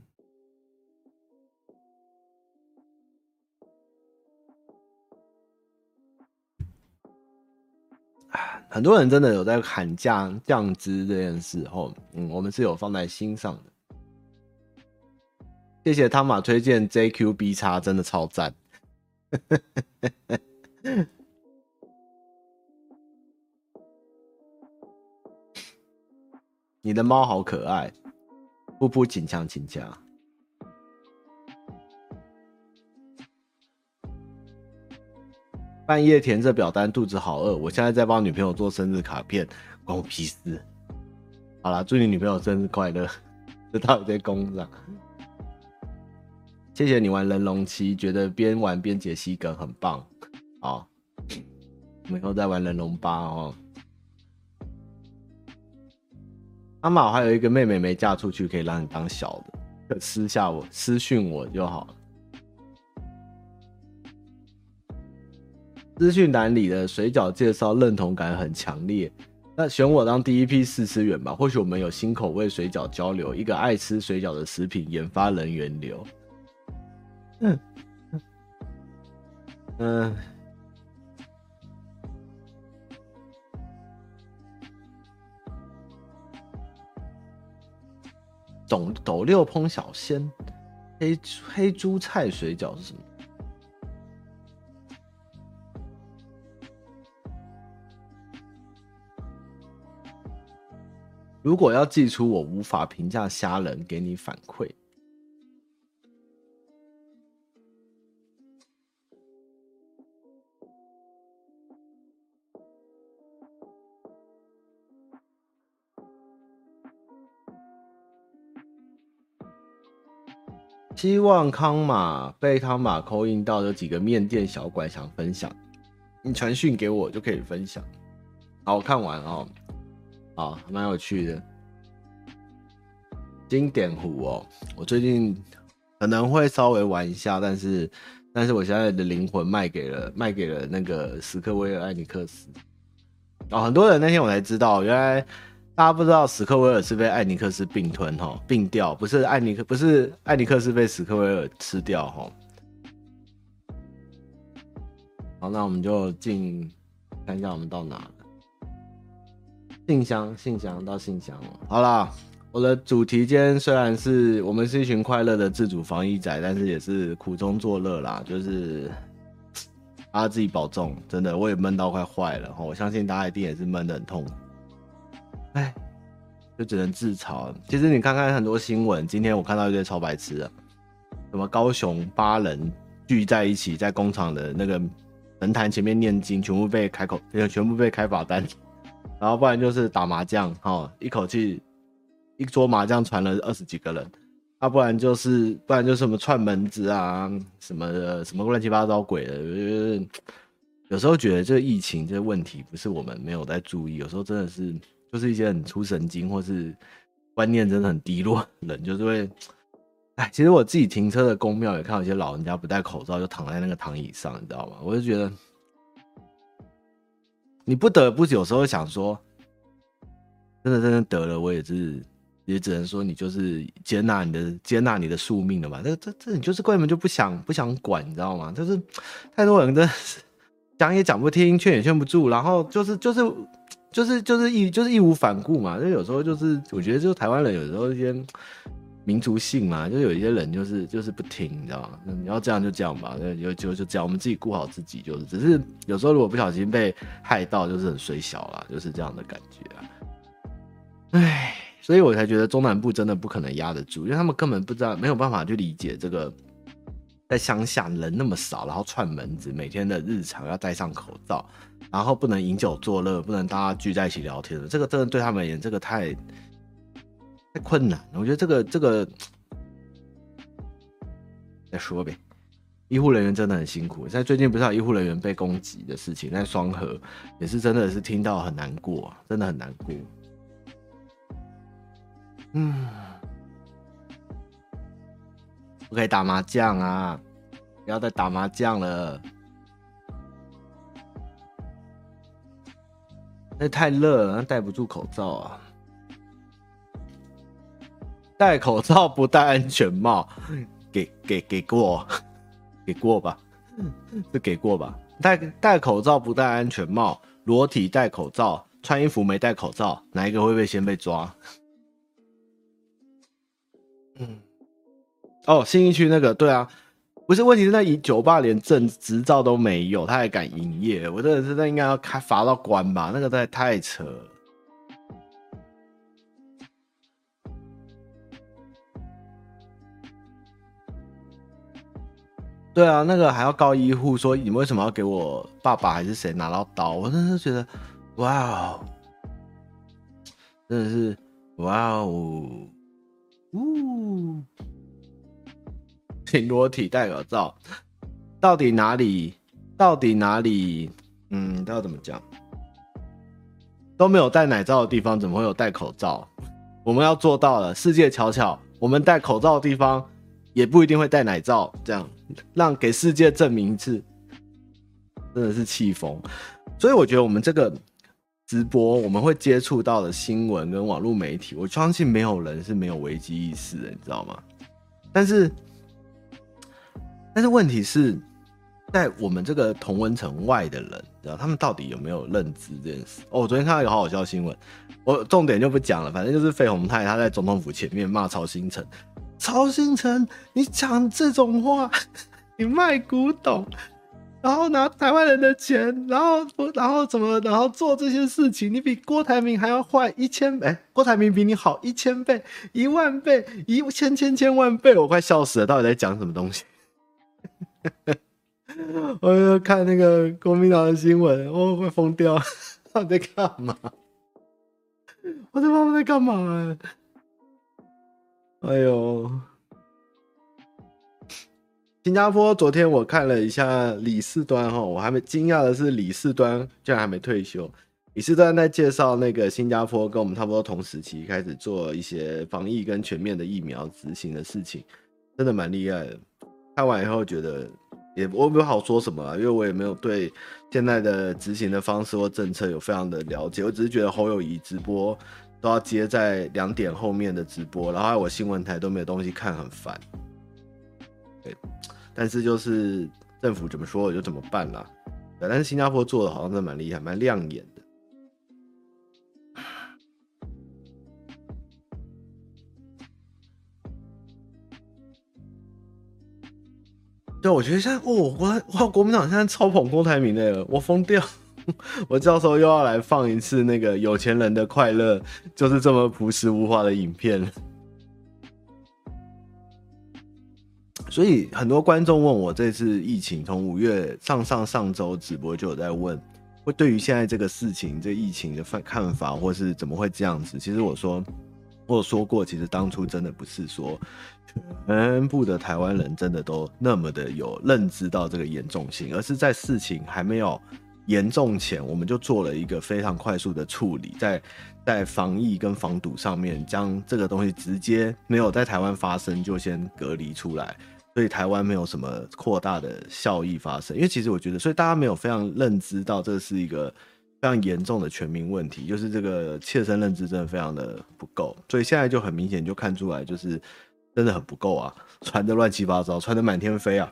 很多人真的有在喊价酱汁这件事，后，嗯，我们是有放在心上的。谢谢汤马推荐 JQB 叉，真的超赞。<laughs> 你的猫好可爱，噗噗请强请强。半夜填这表单，肚子好饿。我现在在帮女朋友做生日卡片，关我屁事。好啦，祝你女朋友生日快乐。<laughs> 这套在工上。谢谢你玩人龙七，觉得边玩边解析梗很棒。好，我们以后再玩人龙八哦。阿玛还有一个妹妹没嫁出去，可以让你当小的，私下我私讯我就好了。资讯栏里的水饺介绍认同感很强烈，那选我当第一批试吃员吧。或许我们有新口味水饺交流，一个爱吃水饺的食品研发人员流。嗯。嗯，斗斗六烹小鲜，黑黑猪菜水饺是什么？如果要寄出我无法评价虾仁给你反馈，希望康马被康马扣印到有几个面店小馆想分享，你传讯给我就可以分享。好，我看完哦。啊，蛮有趣的，经典虎哦。我最近可能会稍微玩一下，但是，但是我现在的灵魂卖给了卖给了那个史克威尔艾尼克斯。哦，很多人那天我才知道，原来大家不知道史克威尔是被艾尼克斯并吞哈并掉，不是艾尼克不是艾尼克斯被史克威尔吃掉哈。好，那我们就进看一下我们到哪。信箱，信箱到信箱了。好啦，我的主题今天虽然是我们是一群快乐的自主防疫仔，但是也是苦中作乐啦。就是大家自己保重，真的，我也闷到快坏了。我相信大家一定也是闷得很痛。哎，就只能自嘲。其实你看看很多新闻，今天我看到一堆超白痴的，什么高雄八人聚在一起在工厂的那个神坛前面念经，全部被开口，全部被开罚单。然后不然就是打麻将，哈，一口气一桌麻将传了二十几个人，啊，不然就是不然就是什么串门子啊，什么的，什么乱七八糟鬼的，就是有时候觉得这个疫情这个问题不是我们没有在注意，有时候真的是就是一些很出神经或是观念真的很低落的人，就是会，哎，其实我自己停车的公庙也看到一些老人家不戴口罩就躺在那个躺椅上，你知道吗？我就觉得。你不得不有时候想说，真的真的得了，我也是也只能说你就是接纳你的接纳你的宿命了嘛。这这这你就是根本就不想不想管，你知道吗？就是太多人真的是讲也讲不听，劝也劝不住，然后就是就是就是就是义就是义无反顾嘛。就有时候就是我觉得就台湾人有时候一些。民族性嘛，就有一些人就是就是不听，你知道吗？你要这样就这样吧，就就就这样，我们自己顾好自己就是。只是有时候如果不小心被害到，就是很衰小啦，就是这样的感觉啊。唉，所以我才觉得中南部真的不可能压得住，因为他们根本不知道，没有办法去理解这个，在乡下人那么少，然后串门子，每天的日常要戴上口罩，然后不能饮酒作乐，不能大家聚在一起聊天的，这个真的对他们而言，这个太。困难，我觉得这个这个再说呗。医护人员真的很辛苦，在最近不是有医护人员被攻击的事情，在双河也是真的是听到很难过，真的很难过。嗯，不可以打麻将啊！不要再打麻将了，那太热了，戴不住口罩啊。戴口罩不戴安全帽，给给给过，给过吧，是给过吧？戴戴口罩不戴安全帽，裸体戴口罩，穿衣服没戴口罩，哪一个会被先被抓？嗯，哦，新一区那个，对啊，不是问题是那酒吧连证执照都没有，他还敢营业？我真的是那应该要开罚到关吧？那个太太扯了。对啊，那个还要告医护说，你们为什么要给我爸爸还是谁拿到刀？我真的是觉得，哇哦，真的是哇哦，呜，请裸体戴口罩，到底哪里？到底哪里？嗯，都要怎么讲？都没有戴奶罩的地方，怎么会有戴口罩？我们要做到了，世界瞧瞧，我们戴口罩的地方。也不一定会戴奶罩，这样让给世界证明一次，真的是气疯。所以我觉得我们这个直播，我们会接触到的新闻跟网络媒体，我相信没有人是没有危机意识的，你知道吗？但是，但是问题是在我们这个同温层外的人，知道他们到底有没有认知这件事？哦，我昨天看到一个好好笑的新闻，我重点就不讲了，反正就是费鸿泰他在总统府前面骂曹兴诚。曹兴诚，你讲这种话，<laughs> 你卖古董，然后拿台湾人的钱，然后然后怎么，然后做这些事情，你比郭台铭还要坏一千倍，郭台铭比你好一千倍、一万倍、一千千千万倍，我快笑死了，到底在讲什么东西？<laughs> 我要看那个国民党的新闻，我会疯掉，<laughs> 他在干嘛？我在妈妈在干嘛？哎呦，新加坡昨天我看了一下李四端哈，我还没惊讶的是李四端居然还没退休。李四端在介绍那个新加坡跟我们差不多同时期开始做一些防疫跟全面的疫苗执行的事情，真的蛮厉害的。看完以后觉得也我不好说什么啊，因为我也没有对现在的执行的方式或政策有非常的了解，我只是觉得侯友谊直播。都要接在两点后面的直播，然后我新闻台都没有东西看，很烦。对，但是就是政府怎么说我就怎么办啦。对，但是新加坡做的好像真的蛮厉害，蛮亮眼的。对，我觉得现在哦，我哇，国民党现在超捧郭台铭的，我疯掉。<laughs> 我到时候又要来放一次那个有钱人的快乐，就是这么朴实无华的影片。<laughs> 所以很多观众问我，这次疫情从五月上上上周直播就有在问，会对于现在这个事情、这、疫情的看看法，或是怎么会这样子？其实我说，我有说过，其实当初真的不是说全部的台湾人真的都那么的有认知到这个严重性，而是在事情还没有。严重前，我们就做了一个非常快速的处理，在在防疫跟防堵上面，将这个东西直接没有在台湾发生，就先隔离出来，所以台湾没有什么扩大的效益发生。因为其实我觉得，所以大家没有非常认知到这是一个非常严重的全民问题，就是这个切身认知真的非常的不够，所以现在就很明显就看出来，就是真的很不够啊，<laughs> 传的乱七八糟，传的满天飞啊。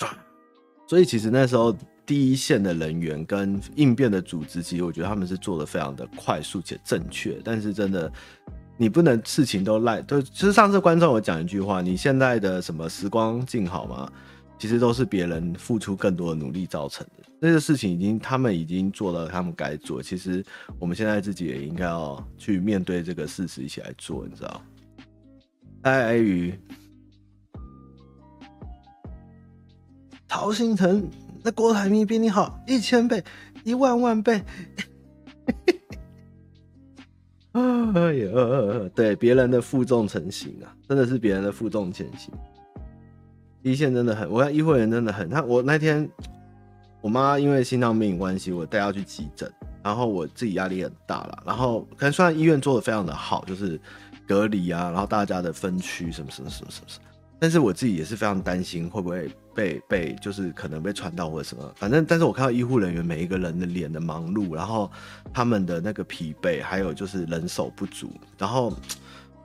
<laughs> 所以其实那时候第一线的人员跟应变的组织，其实我觉得他们是做的非常的快速且正确，但是真的你不能事情都赖，就其实上次观众有讲一句话，你现在的什么时光静好吗？其实都是别人付出更多的努力造成的。那个事情已经，他们已经做了他们该做。其实我们现在自己也应该要去面对这个事实，一起来做，你知道？哎，哎鱼，陶星辰，那郭台铭比你好一千倍，一万万倍。<laughs> 哎呀，对，别人的负重前行啊，真的是别人的负重前行。一线真的很，我看医护人员真的很。他我那天，我妈因为心脏病关系，我带她去急诊，然后我自己压力很大了。然后，可能虽然医院做的非常的好，就是隔离啊，然后大家的分区什么什么什么什么什么，但是我自己也是非常担心会不会被被就是可能被传到或者什么。反正，但是我看到医护人员每一个人的脸的忙碌，然后他们的那个疲惫，还有就是人手不足，然后。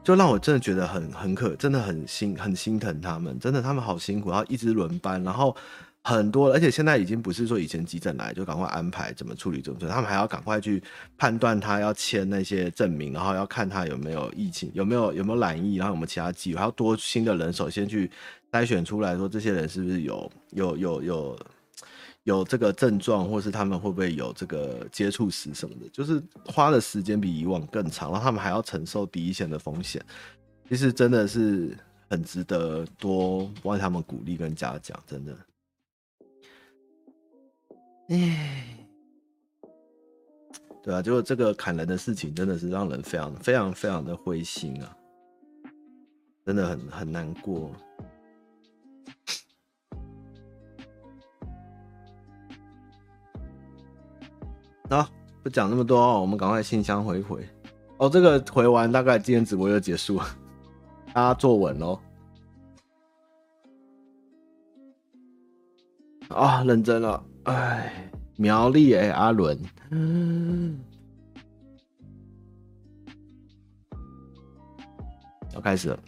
就让我真的觉得很很可，真的很心很心疼他们，真的他们好辛苦，然后一直轮班，然后很多，而且现在已经不是说以前急诊来就赶快安排怎么处理怎么处理，他们还要赶快去判断他要签那些证明，然后要看他有没有疫情，有没有有没有染疫，然后有没有其他机会，还要多新的人手先去筛选出来说这些人是不是有有有有。有这个症状，或是他们会不会有这个接触史什么的，就是花的时间比以往更长，然后他们还要承受第一线的风险，其实真的是很值得多为他们鼓励跟嘉奖，真的。哎，对啊，就这个砍人的事情，真的是让人非常非常非常的灰心啊，真的很很难过。好，不讲那么多哦，我们赶快信箱回回。哦，这个回完，大概今天直播就结束了。大家坐稳喽。啊，认真了。哎，苗栗哎，阿伦，嗯，要开始了。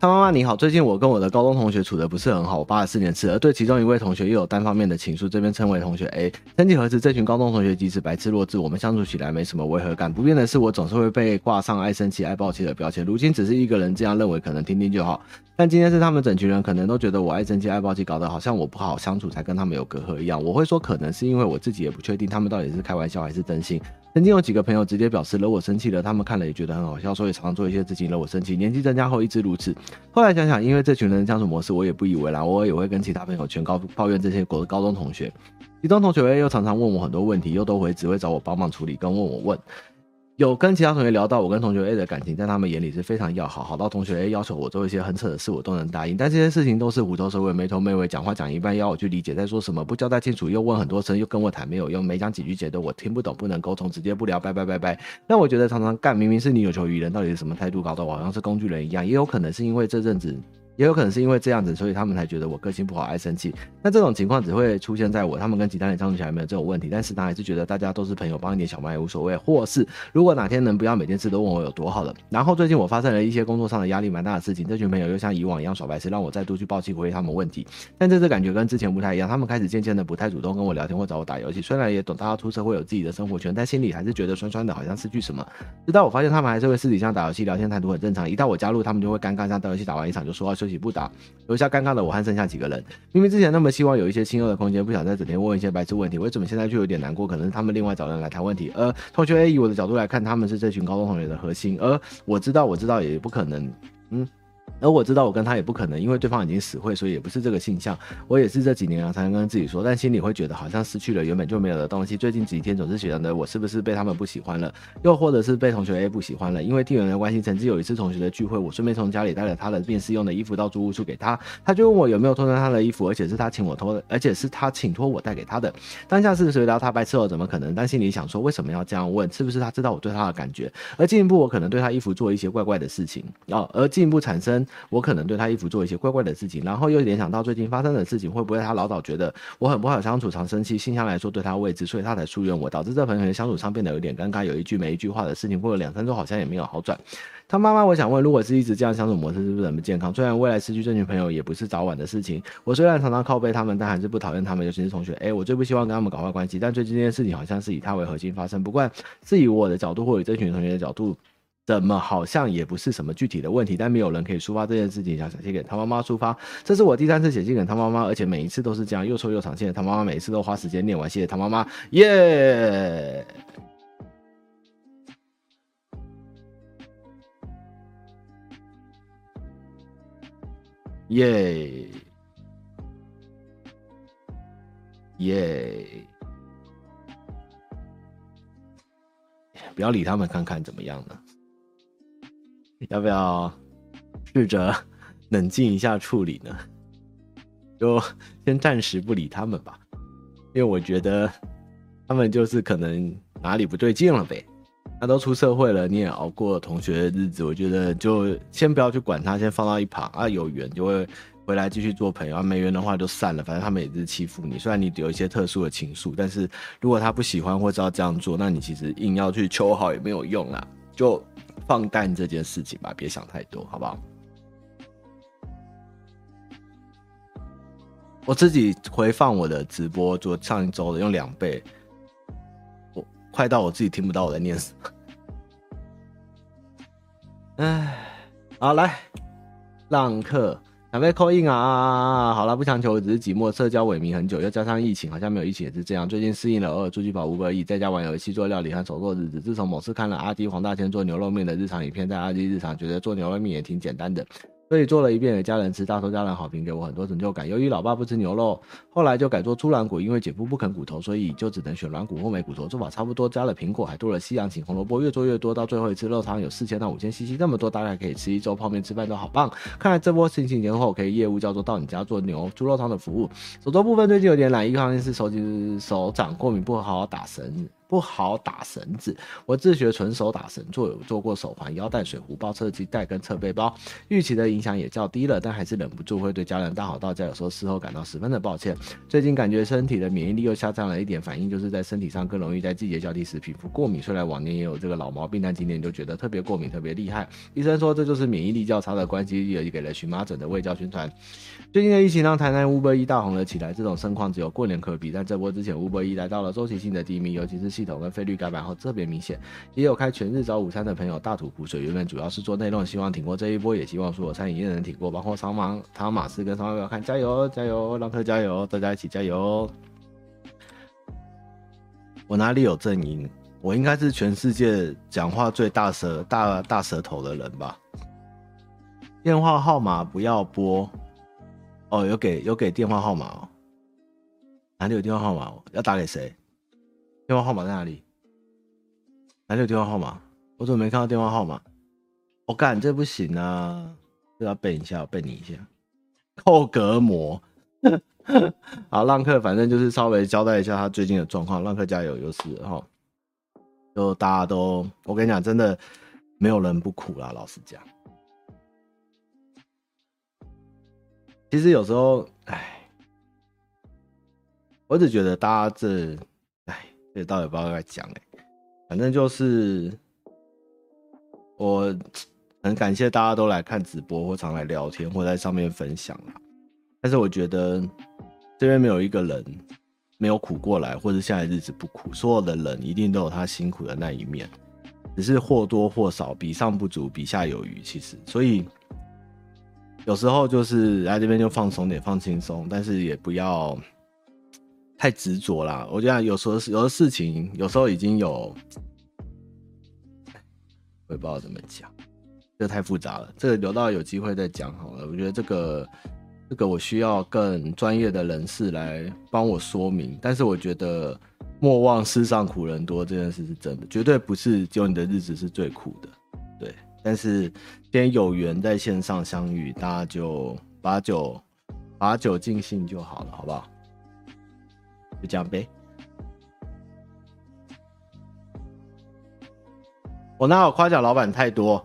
他妈妈你好，最近我跟我的高中同学处得不是很好，我爸四年次，而对其中一位同学又有单方面的情愫，这边称为同学 A。曾几何时，这群高中同学即使白痴弱智，我们相处起来没什么违和感。不变的是，我总是会被挂上爱生气、爱爆气的标签。如今只是一个人这样认为，可能听听就好。但今天是他们整群人，可能都觉得我爱生气、爱爆气，搞得好像我不好相处，才跟他们有隔阂一样。我会说，可能是因为我自己也不确定，他们到底是开玩笑还是真心。曾经有几个朋友直接表示惹我生气了，他们看了也觉得很好笑，所以常常做一些事情惹我生气。年纪增加后一直如此。后来想想，因为这群人的相处模式，我也不以为然。我也会跟其他朋友全高抱怨这些国高中同学。其中同学又常常问我很多问题，又都会只会找我帮忙处理，跟问我问。有跟其他同学聊到我跟同学 A 的感情，在他们眼里是非常要好，好到同学 A 要求我做一些很扯的事，我都能答应。但这些事情都是虎头蛇尾、没头没尾，讲话讲一半要我去理解在说什么，不交代清楚又问很多声，又跟我谈没有用，没讲几句觉得我听不懂，不能沟通，直接不聊，拜拜拜拜。那我觉得常常干，明明是你有求于人，到底是什么态度，搞得我好像是工具人一样。也有可能是因为这阵子。也有可能是因为这样子，所以他们才觉得我个性不好，爱生气。那这种情况只会出现在我，他们跟其他人相处起来没有这种问题，但是他还是觉得大家都是朋友，帮一点小忙也无所谓。或是如果哪天能不要每件事都问我有多好了。然后最近我发生了一些工作上的压力蛮大的事情，这群朋友又像以往一样耍白痴，让我再度去抱气回应他们问题。但这次感觉跟之前不太一样，他们开始渐渐的不太主动跟我聊天或找我打游戏。虽然也懂大家出社会有自己的生活圈，但心里还是觉得酸酸的，好像失去什么。直到我发现他们还是会私底下打游戏聊天，态度很正常。一到我加入，他们就会尴尬，像打游戏打完一场就说要休息不打。留下尴尬的我和剩下几个人，明明之前那么希望有一些亲热的空间，不想再整天问一些白痴问题，为什么现在就有点难过？可能是他们另外找人来谈问题。而同学 A 以我的角度来看，他们是这群高中同学的核心，而我知道，我知道也不可能，嗯。而我知道我跟他也不可能，因为对方已经死会，所以也不是这个性向。我也是这几年啊才能跟自己说，但心里会觉得好像失去了原本就没有的东西。最近几天总是觉得我是不是被他们不喜欢了，又或者是被同学 A 不喜欢了？因为地缘的关系，曾经有一次同学的聚会，我顺便从家里带了他的面试用的衣服到租屋处给他，他就问我有没有脱穿他的衣服，而且是他请我脱的，而且是他请托我带给他的。当下是谁聊他白痴哦，怎么可能？但心里想说，为什么要这样问？是不是他知道我对他的感觉？而进一步，我可能对他衣服做一些怪怪的事情哦，而进一步产生。我可能对他衣服做一些怪怪的事情，然后又联想到最近发生的事情，会不会他老早觉得我很不好相处，常生气，性向来说对他未知，所以他才疏远我，导致这朋友相处上变得有点尴尬，有一句没一句话的事情，过了两三周好像也没有好转。他妈妈，我想问，如果是一直这样相处模式，是不是很不健康？虽然未来失去这群朋友也不是早晚的事情，我虽然常常靠背他们，但还是不讨厌他们，尤其是同学。哎，我最不希望跟他们搞坏关系，但最近这件事情好像是以他为核心发生，不管是以我的角度，或者这群同学的角度，怎么好像也不是什么具体的问题，但没有人可以抒发这件事情，想写信给他妈妈抒发。这是我第三次写信给他妈妈，而且每一次都是这样，又臭又长。谢谢他妈妈，每一次都花时间念完，谢谢他妈妈，耶、耶耶！不要理他们，看看怎么样呢？要不要试着冷静一下处理呢？<laughs> 就先暂时不理他们吧，因为我觉得他们就是可能哪里不对劲了呗。他都出社会了，你也熬过同学的日子，我觉得就先不要去管他，先放到一旁啊。有缘就会回来继续做朋友啊，没缘的话就散了。反正他们也是欺负你，虽然你有一些特殊的情愫，但是如果他不喜欢或知道这样做，那你其实硬要去求好也没有用啦，就放淡这件事情吧，别想太多，好不好？我自己回放我的直播，昨上一周的用两倍。我快到我自己听不到我在念什么。<laughs> 哎，好来，浪客想被扣印啊！好了，不强求，只是寂寞，社交萎靡很久，又加上疫情，好像没有疫情也是这样。最近适应了，偶尔出去跑五百亿，在家玩游戏、做料理和手做日子。自从某次看了阿基黄大千做牛肉面的日常影片，在阿基日常觉得做牛肉面也挺简单的。所以做了一遍给家人吃，大受家人好评，给我很多成就感。由于老爸不吃牛肉，后来就改做猪软骨，因为姐夫不啃骨头，所以就只能选软骨或没骨头。做法差不多，加了苹果，还多了西洋芹、红萝卜，越做越多，到最后一次肉汤有四千到五千 CC，那么多大概可以吃一周泡面、吃饭都好棒。看来这波疫情前后可以业务叫做到你家做牛猪肉汤的服务。手作部分最近有点懒，一方面是手指手掌过敏，不好好打绳。不好打绳子，我自学纯手打绳，做有做过手环、腰带、水壶、包车机带跟侧背包，预期的影响也较低了，但还是忍不住会对家人大吼大叫，有时候事后感到十分的抱歉。最近感觉身体的免疫力又下降了一点，反应就是在身体上更容易在季节交替时皮肤过敏。虽然往年也有这个老毛病，但今年就觉得特别过敏，特别厉害。医生说这就是免疫力较差的关系，也给了荨麻疹的卫教宣传。最近的疫情让台南 Uber E 大红了起来，这种盛况只有过年可比，但这波之前 Uber E 来到了周期性的低迷，尤其是。系统跟费率改版后特别明显，也有开全日早午餐的朋友大吐苦水。原本主要是做内容，希望挺过这一波，也希望所有餐饮业能挺过，包括汤马汤马斯跟汤要看加油加油，浪客加油，大家一起加油！我哪里有阵营？我应该是全世界讲话最大舌大大舌头的人吧？电话号码不要拨哦，有给有给电话号码哦，哪里有电话号码？要打给谁？电话号码在哪里？哪里有电话号码？我怎么没看到电话号码？我、哦、干，这不行啊！这要背一下，我背你一下。扣隔膜。<laughs> 好，浪客，反正就是稍微交代一下他最近的状况。浪客加油，就是哈，就大家都，我跟你讲，真的没有人不苦啦。老实讲，其实有时候，哎，我只觉得大家这。这倒也不知道该讲哎，反正就是我很感谢大家都来看直播或常来聊天或在上面分享啦。但是我觉得这边没有一个人没有苦过来，或者现在日子不苦。所有的人一定都有他辛苦的那一面，只是或多或少，比上不足，比下有余。其实，所以有时候就是来这边就放松点，放轻松，但是也不要。太执着了，我觉得有时候有的事情，有时候已经有，我也不知道怎么讲，这太复杂了，这个留到有机会再讲好了。我觉得这个这个我需要更专业的人士来帮我说明。但是我觉得莫忘世上苦人多这件事是真的，绝对不是只有你的日子是最苦的，对。但是今天有缘在线上相遇，大家就把酒把酒尽兴就好了，好不好？就这样呗。我哪有夸奖老板太多？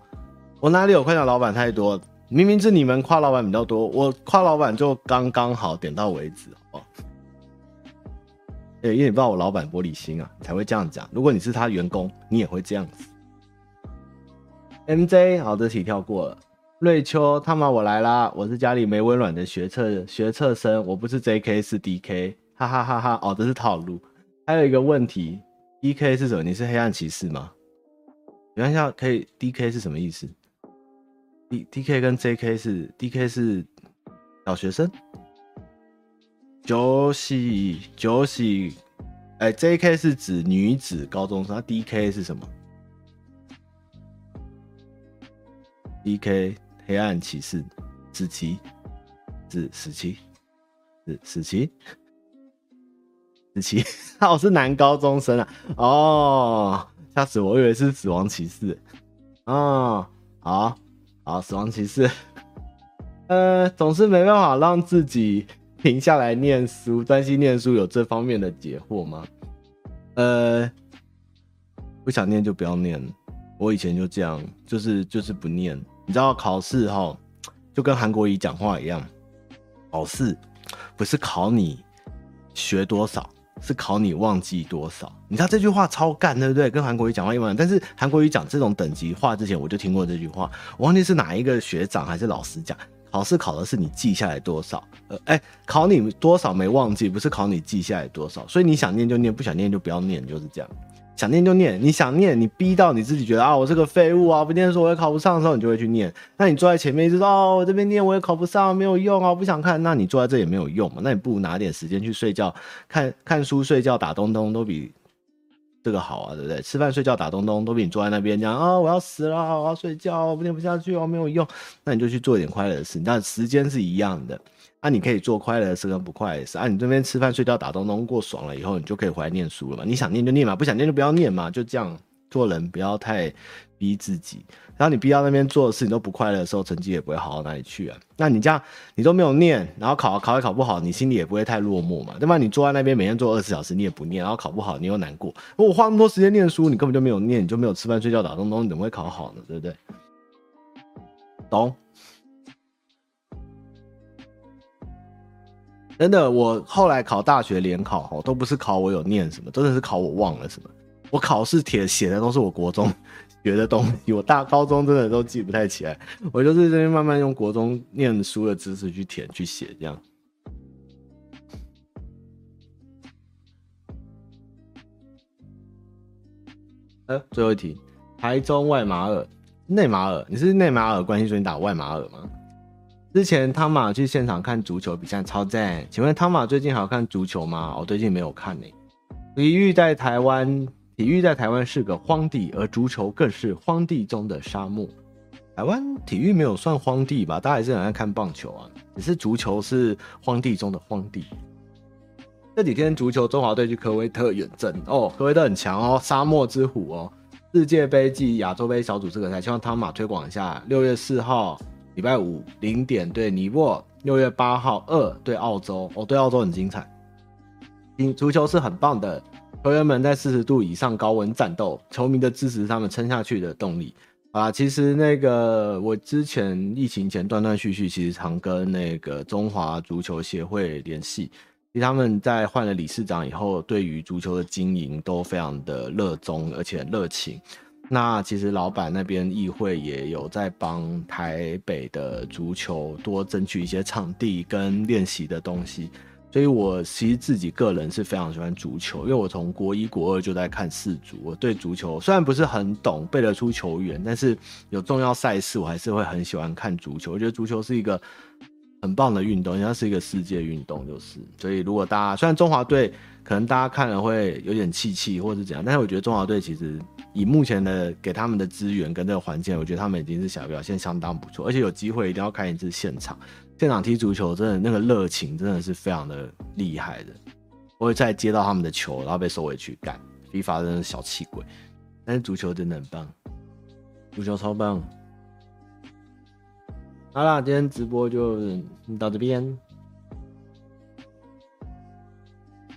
我哪里有夸奖老板太多？明明是你们夸老板比较多，我夸老板就刚刚好点到为止哦。对，因为你不知道我老板玻璃心啊，才会这样讲。如果你是他员工，你也会这样子。MJ，好，这题跳过了。瑞秋，他妈我来啦！我是家里没温暖的学测学测生，我不是 JK 是 DK，哈哈哈哈！哦，这是套路。还有一个问题，DK 是什么？你是黑暗骑士吗？你看一下，可以 DK 是什么意思？D DK 跟 JK 是 DK 是小学生，九喜九喜，哎，JK 是指女子高中生，DK 是什么？DK 黑暗骑士子琪子死期子死期子琪，<laughs> 我是男高中生啊！哦，吓死我，我以为是死亡骑士。哦，好好，死亡骑士。呃，总是没办法让自己停下来念书，专心念书，有这方面的解惑吗？呃，不想念就不要念。我以前就这样，就是就是不念。你知道考试哈，就跟韩国语讲话一样，考试不是考你学多少，是考你忘记多少。你知道这句话超干，对不对？跟韩国语讲话一样。但是韩国语讲这种等级话之前，我就听过这句话，我忘记是哪一个学长还是老师讲，考试考的是你记下来多少。呃，哎，考你多少没忘记，不是考你记下来多少。所以你想念就念，不想念就不要念，就是这样。想念就念，你想念，你逼到你自己觉得啊，我是个废物啊，不念书我也考不上的时候，你就会去念。那你坐在前面一直说哦，我这边念我也考不上，没有用啊，我不想看。那你坐在这也没有用嘛。那你不如拿点时间去睡觉，看 <laughs> 看书、睡觉、打东东都比这个好啊，对不对？吃饭、睡觉、打东东都比你坐在那边讲啊，我要死了，我要睡觉，我念不下去哦，没有用。那你就去做一点快乐的事，那时间是一样的。那、啊、你可以做快乐的事跟不快乐的事啊！你这边吃饭睡觉打东东过爽了以后，你就可以回来念书了嘛。你想念就念嘛，不想念就不要念嘛，就这样做人不要太逼自己。然后你逼到那边做的事情都不快乐的时候，成绩也不会好到哪里去啊。那你这样你都没有念，然后考考也考不好，你心里也不会太落寞嘛，对吧？你坐在那边每天做二十小时，你也不念，然后考不好你又难过。我花那么多时间念书，你根本就没有念，你就没有吃饭睡觉打东东，你怎么会考好呢？对不对？懂？真的，我后来考大学联考哦，都不是考我有念什么，真的是考我忘了什么。我考试帖写的都是我国中 <laughs> 学的东西，我大高中真的都记不太起来。我就是这边慢慢用国中念书的知识去填去写这样。呃，最后一题，台中外马尔内马尔，你是内马尔关系，所以你打外马尔吗？之前汤马去现场看足球比赛，超赞。请问汤马最近还有看足球吗？我最近没有看呢。体育在台湾，体育在台湾是个荒地，而足球更是荒地中的沙漠。台湾体育没有算荒地吧？大家还是很爱看棒球啊。只是足球是荒地中的荒地。这几天足球中华队去科威特远征哦，科威特很强哦，沙漠之虎哦。世界杯暨亚洲杯小组资格赛，希望汤马推广一下。六月四号。礼拜五零点对尼泊尔，六月八号二对澳洲，哦，对澳洲很精彩。足球是很棒的，球员们在四十度以上高温战斗，球迷的支持他们撑下去的动力啊。其实那个我之前疫情前断断续续，其实常跟那个中华足球协会联系，其实他们在换了理事长以后，对于足球的经营都非常的热衷而且热情。那其实老板那边议会也有在帮台北的足球多争取一些场地跟练习的东西，所以我其实自己个人是非常喜欢足球，因为我从国一国二就在看四足，我对足球虽然不是很懂，背得出球员，但是有重要赛事我还是会很喜欢看足球。我觉得足球是一个很棒的运动，因为它是一个世界运动，就是。所以如果大家虽然中华队可能大家看了会有点气气或是怎样，但是我觉得中华队其实。以目前的给他们的资源跟这个环境，我觉得他们已经是小表现相当不错，而且有机会一定要看一次现场，现场踢足球真的那个热情真的是非常的厉害的。我会再接到他们的球，然后被收回去干，FIFA 真的小气鬼，但是足球真的很棒，足球超棒。好啦，今天直播就到这边。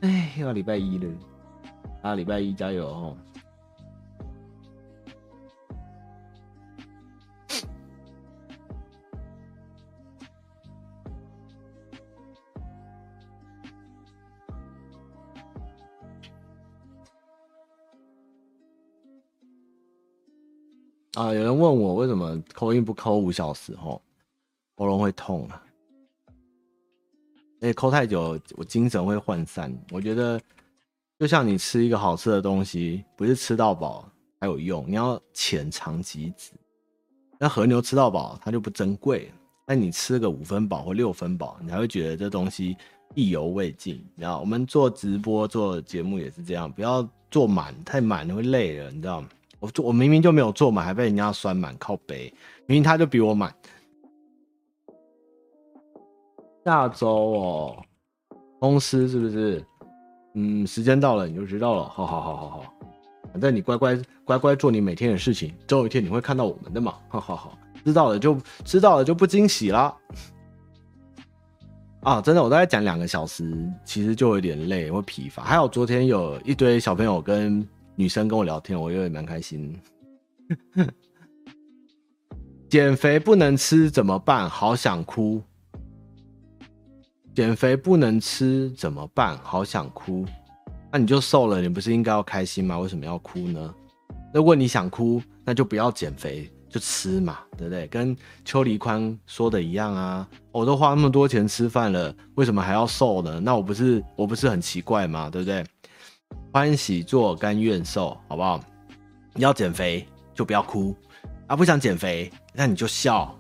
哎，又要礼拜一了，啊，礼拜一加油哦！啊，有人问我为什么扣音不扣五小时吼，喉咙会痛啊。哎，抠太久，我精神会涣散。我觉得，就像你吃一个好吃的东西，不是吃到饱才有用，你要浅尝即止。那和牛吃到饱，它就不珍贵。那你吃个五分饱或六分饱，你还会觉得这东西意犹未尽。你知道我们做直播做节目也是这样，不要做满，太满会累了，你知道吗？我做我明明就没有做满，还被人家酸满靠背，明明他就比我满。下周哦，公司是不是？嗯，时间到了你就知道了。好好好好好，反正你乖乖乖乖做你每天的事情，总有一天你会看到我们的嘛。好好好，知道了就知道了就不惊喜啦。啊，真的，我大概讲两个小时，其实就有点累，会疲乏。还有昨天有一堆小朋友跟女生跟我聊天，我也蛮开心。<laughs> 减肥不能吃怎么办？好想哭。减肥不能吃怎么办？好想哭，那你就瘦了，你不是应该要开心吗？为什么要哭呢？如果你想哭，那就不要减肥，就吃嘛，对不对？跟邱黎宽说的一样啊，我都花那么多钱吃饭了，为什么还要瘦呢？那我不是我不是很奇怪吗？对不对？欢喜做，甘愿受，好不好？你要减肥就不要哭啊，不想减肥那你就笑。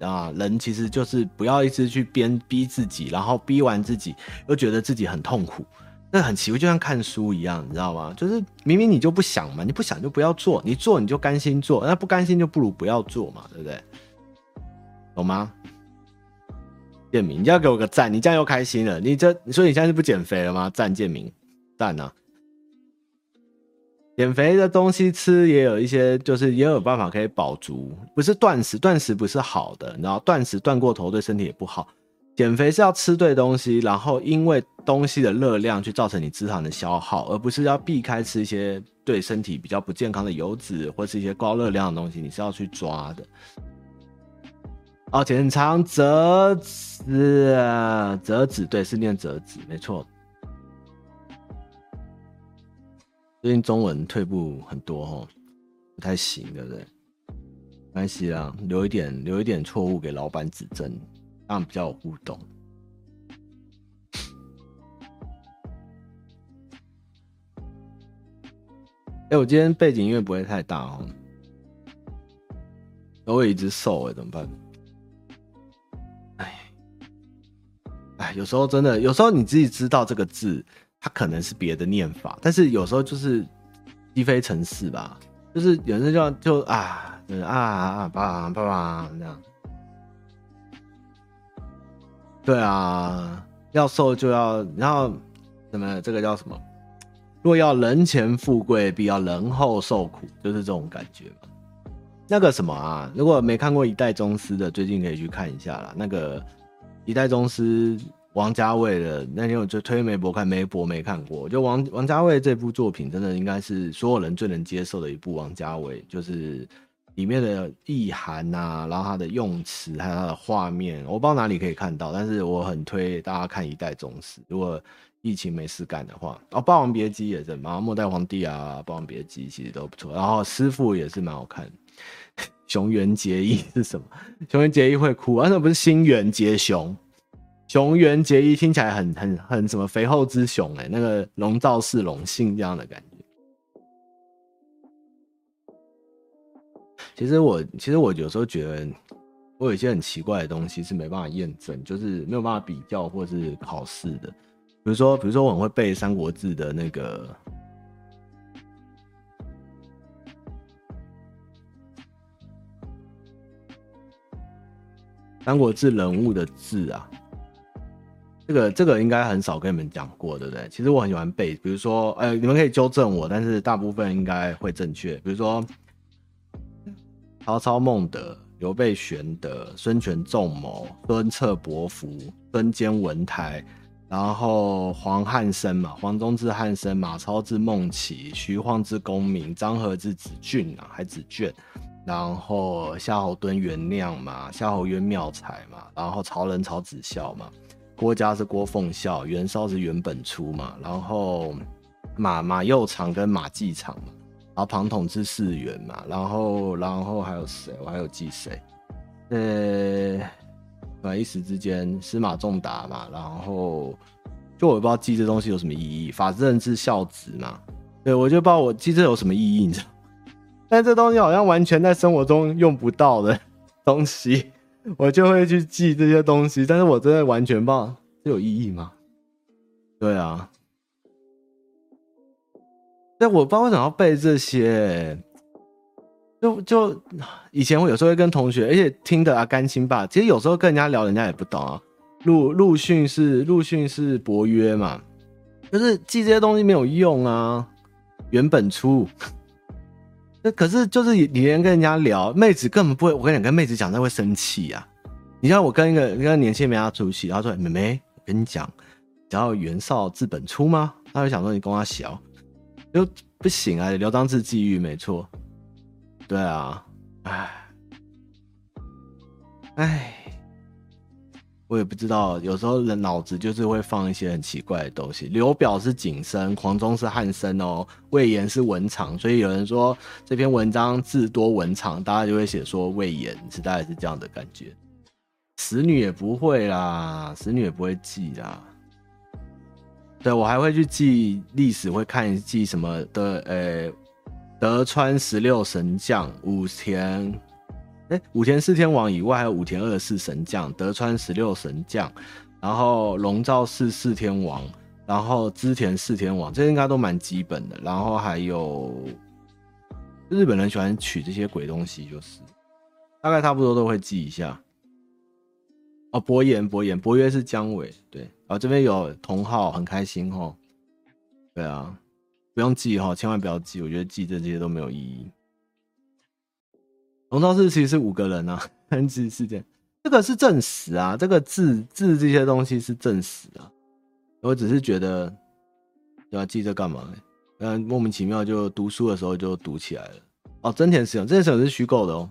啊，人其实就是不要一直去鞭逼自己，然后逼完自己又觉得自己很痛苦，那很奇怪，就像看书一样，你知道吗？就是明明你就不想嘛，你不想就不要做，你做你就甘心做，那不甘心就不如不要做嘛，对不对？懂吗？建明，你要给我个赞，你这样又开心了，你这你说你现在是不减肥了吗？赞建明，赞啊！减肥的东西吃也有一些，就是也有办法可以饱足，不是断食，断食不是好的，然后断食断过头对身体也不好。减肥是要吃对东西，然后因为东西的热量去造成你脂肪的消耗，而不是要避开吃一些对身体比较不健康的油脂或是一些高热量的东西，你是要去抓的。哦，浅尝辄止啊，辄止，对，是念辄止，没错。最近中文退步很多哦，不太行，对不对？没关系啦，留一点留一点错误给老板指正，这样比较有互动。哎、我今天背景音乐不会太大哦，我会一直瘦哎，怎么办？哎，哎，有时候真的，有时候你自己知道这个字。它可能是别的念法，但是有时候就是积非城市吧，就是有人就就啊，就是啊啊爸爸爸这样，对啊，要瘦就要，然后什么这个叫什么？若要人前富贵，必要人后受苦，就是这种感觉嘛。那个什么啊，如果没看过一代宗师的，最近可以去看一下啦。那个一代宗师。王家卫的那天我就推微博看，微博没看过。就王王家卫这部作品，真的应该是所有人最能接受的一部。王家卫就是里面的意涵啊，然后他的用词，还有他的画面，我不知道哪里可以看到，但是我很推大家看《一代宗师》。如果疫情没事干的话，哦，《霸王别姬》也是嘛，《末代皇帝》啊，《霸王别姬》其实都不错。然后《师父》也是蛮好看。<laughs> 熊原结衣是什么？熊原结衣会哭，而且不是新原结雄。熊原结衣听起来很很很什么肥厚之熊哎、那个龙造寺隆信这样的感觉。其实我其实我有时候觉得，我有一些很奇怪的东西是没办法验证，就是没有办法比较或是考试的。比如说，比如说我很会背《三国志》的那个《三国志》人物的字啊。这个这个应该很少跟你们讲过，对不对？其实我很喜欢背，比如说，呃，你们可以纠正我，但是大部分应该会正确。比如说，曹操孟德、刘备玄德、孙权仲谋、孙策伯符、孙坚文台，然后黄汉升嘛，黄忠字汉升，马超字孟起，徐晃字公明，张合字子俊啊，还子卷，然后夏侯惇袁亮嘛，夏侯渊妙才嘛，然后曹仁曹子孝嘛。郭嘉是郭奉孝，袁绍是袁本初嘛，然后马马右长跟马季常嘛，然后庞统是四元嘛，然后然后还有谁？我还有记谁？呃，突然一时之间司马仲达嘛，然后就我也不知道记这东西有什么意义。法正是孝子嘛，对，我就不知道我记这有什么意义，你知道？但这东西好像完全在生活中用不到的东西，我就会去记这些东西。但是我真的完全不知道这有意义吗？对啊，但我不知道为什么要背这些。就就以前我有时候会跟同学，而且听得啊甘心吧。其实有时候跟人家聊，人家也不懂啊。陆陆逊是陆逊是伯约嘛，就是记这些东西没有用啊。原本出。可是就是你连跟人家聊，妹子根本不会。我跟你讲，跟妹子讲，她会生气啊。你像我跟一个跟个年轻人没他出去，他说：“妹妹，我跟你讲，只要袁绍字本初吗？”他就想说：“你跟我小，就不行啊。”刘璋字季玉，没错。对啊，唉，唉，我也不知道，有时候人脑子就是会放一些很奇怪的东西。刘表是景深，黄忠是汉升哦，魏延是文长，所以有人说这篇文章字多文长，大家就会写说魏延是大概是这样的感觉。使女也不会啦，使女也不会记啦。对，我还会去记历史，会看记什么的，呃、德川十六神将，武田，哎、武田四天王以外，还有武田二十四神将，德川十六神将，然后龙造寺四天王，然后织田四天王，这些应该都蛮基本的。然后还有日本人喜欢取这些鬼东西，就是大概差不多都会记一下。哦，伯言，伯言，伯约是姜维，对，然后这边有同号，很开心哦。对啊，不用记齁，千万不要记，我觉得记这些都没有意义。龙造寺其实是五个人啊，很只是这样，这个是证实啊，这个字字这些东西是证实啊，我只是觉得要记这干嘛呢？嗯，莫名其妙就读书的时候就读起来了。哦，真田使用，真田使用是虚构的哦，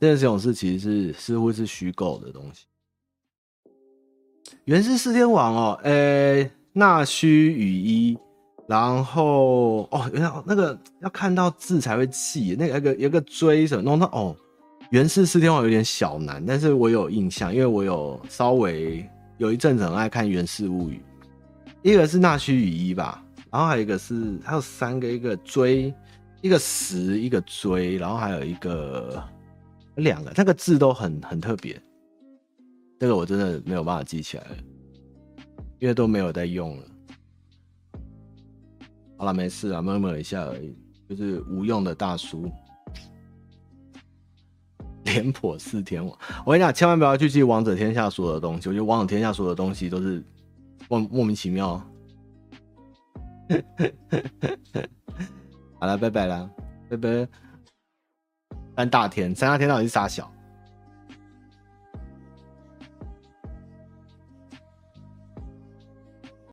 真田使用是其实是似乎是虚构的东西。原是四天王哦，诶、欸，纳须与伊，然后哦，原来那个要看到字才会记，那个有个有个追什么弄到哦，袁氏四天王有点小难，但是我有印象，因为我有稍微有一阵子很爱看《源氏物语》，一个是纳须与伊吧，然后还有一个是还有三个，一个追，一个时，一个追，然后还有一个两个，那个字都很很特别。这个我真的没有办法记起来了，因为都没有在用了。好了，没事啊，摸摸一下而已，就是无用的大叔。廉颇四天王，我跟你讲，千万不要去记王者天下所有的东西。我觉得王者天下所有的东西都是莫莫名其妙。好了，拜拜了，拜拜。三大天，三大天到底是啥小？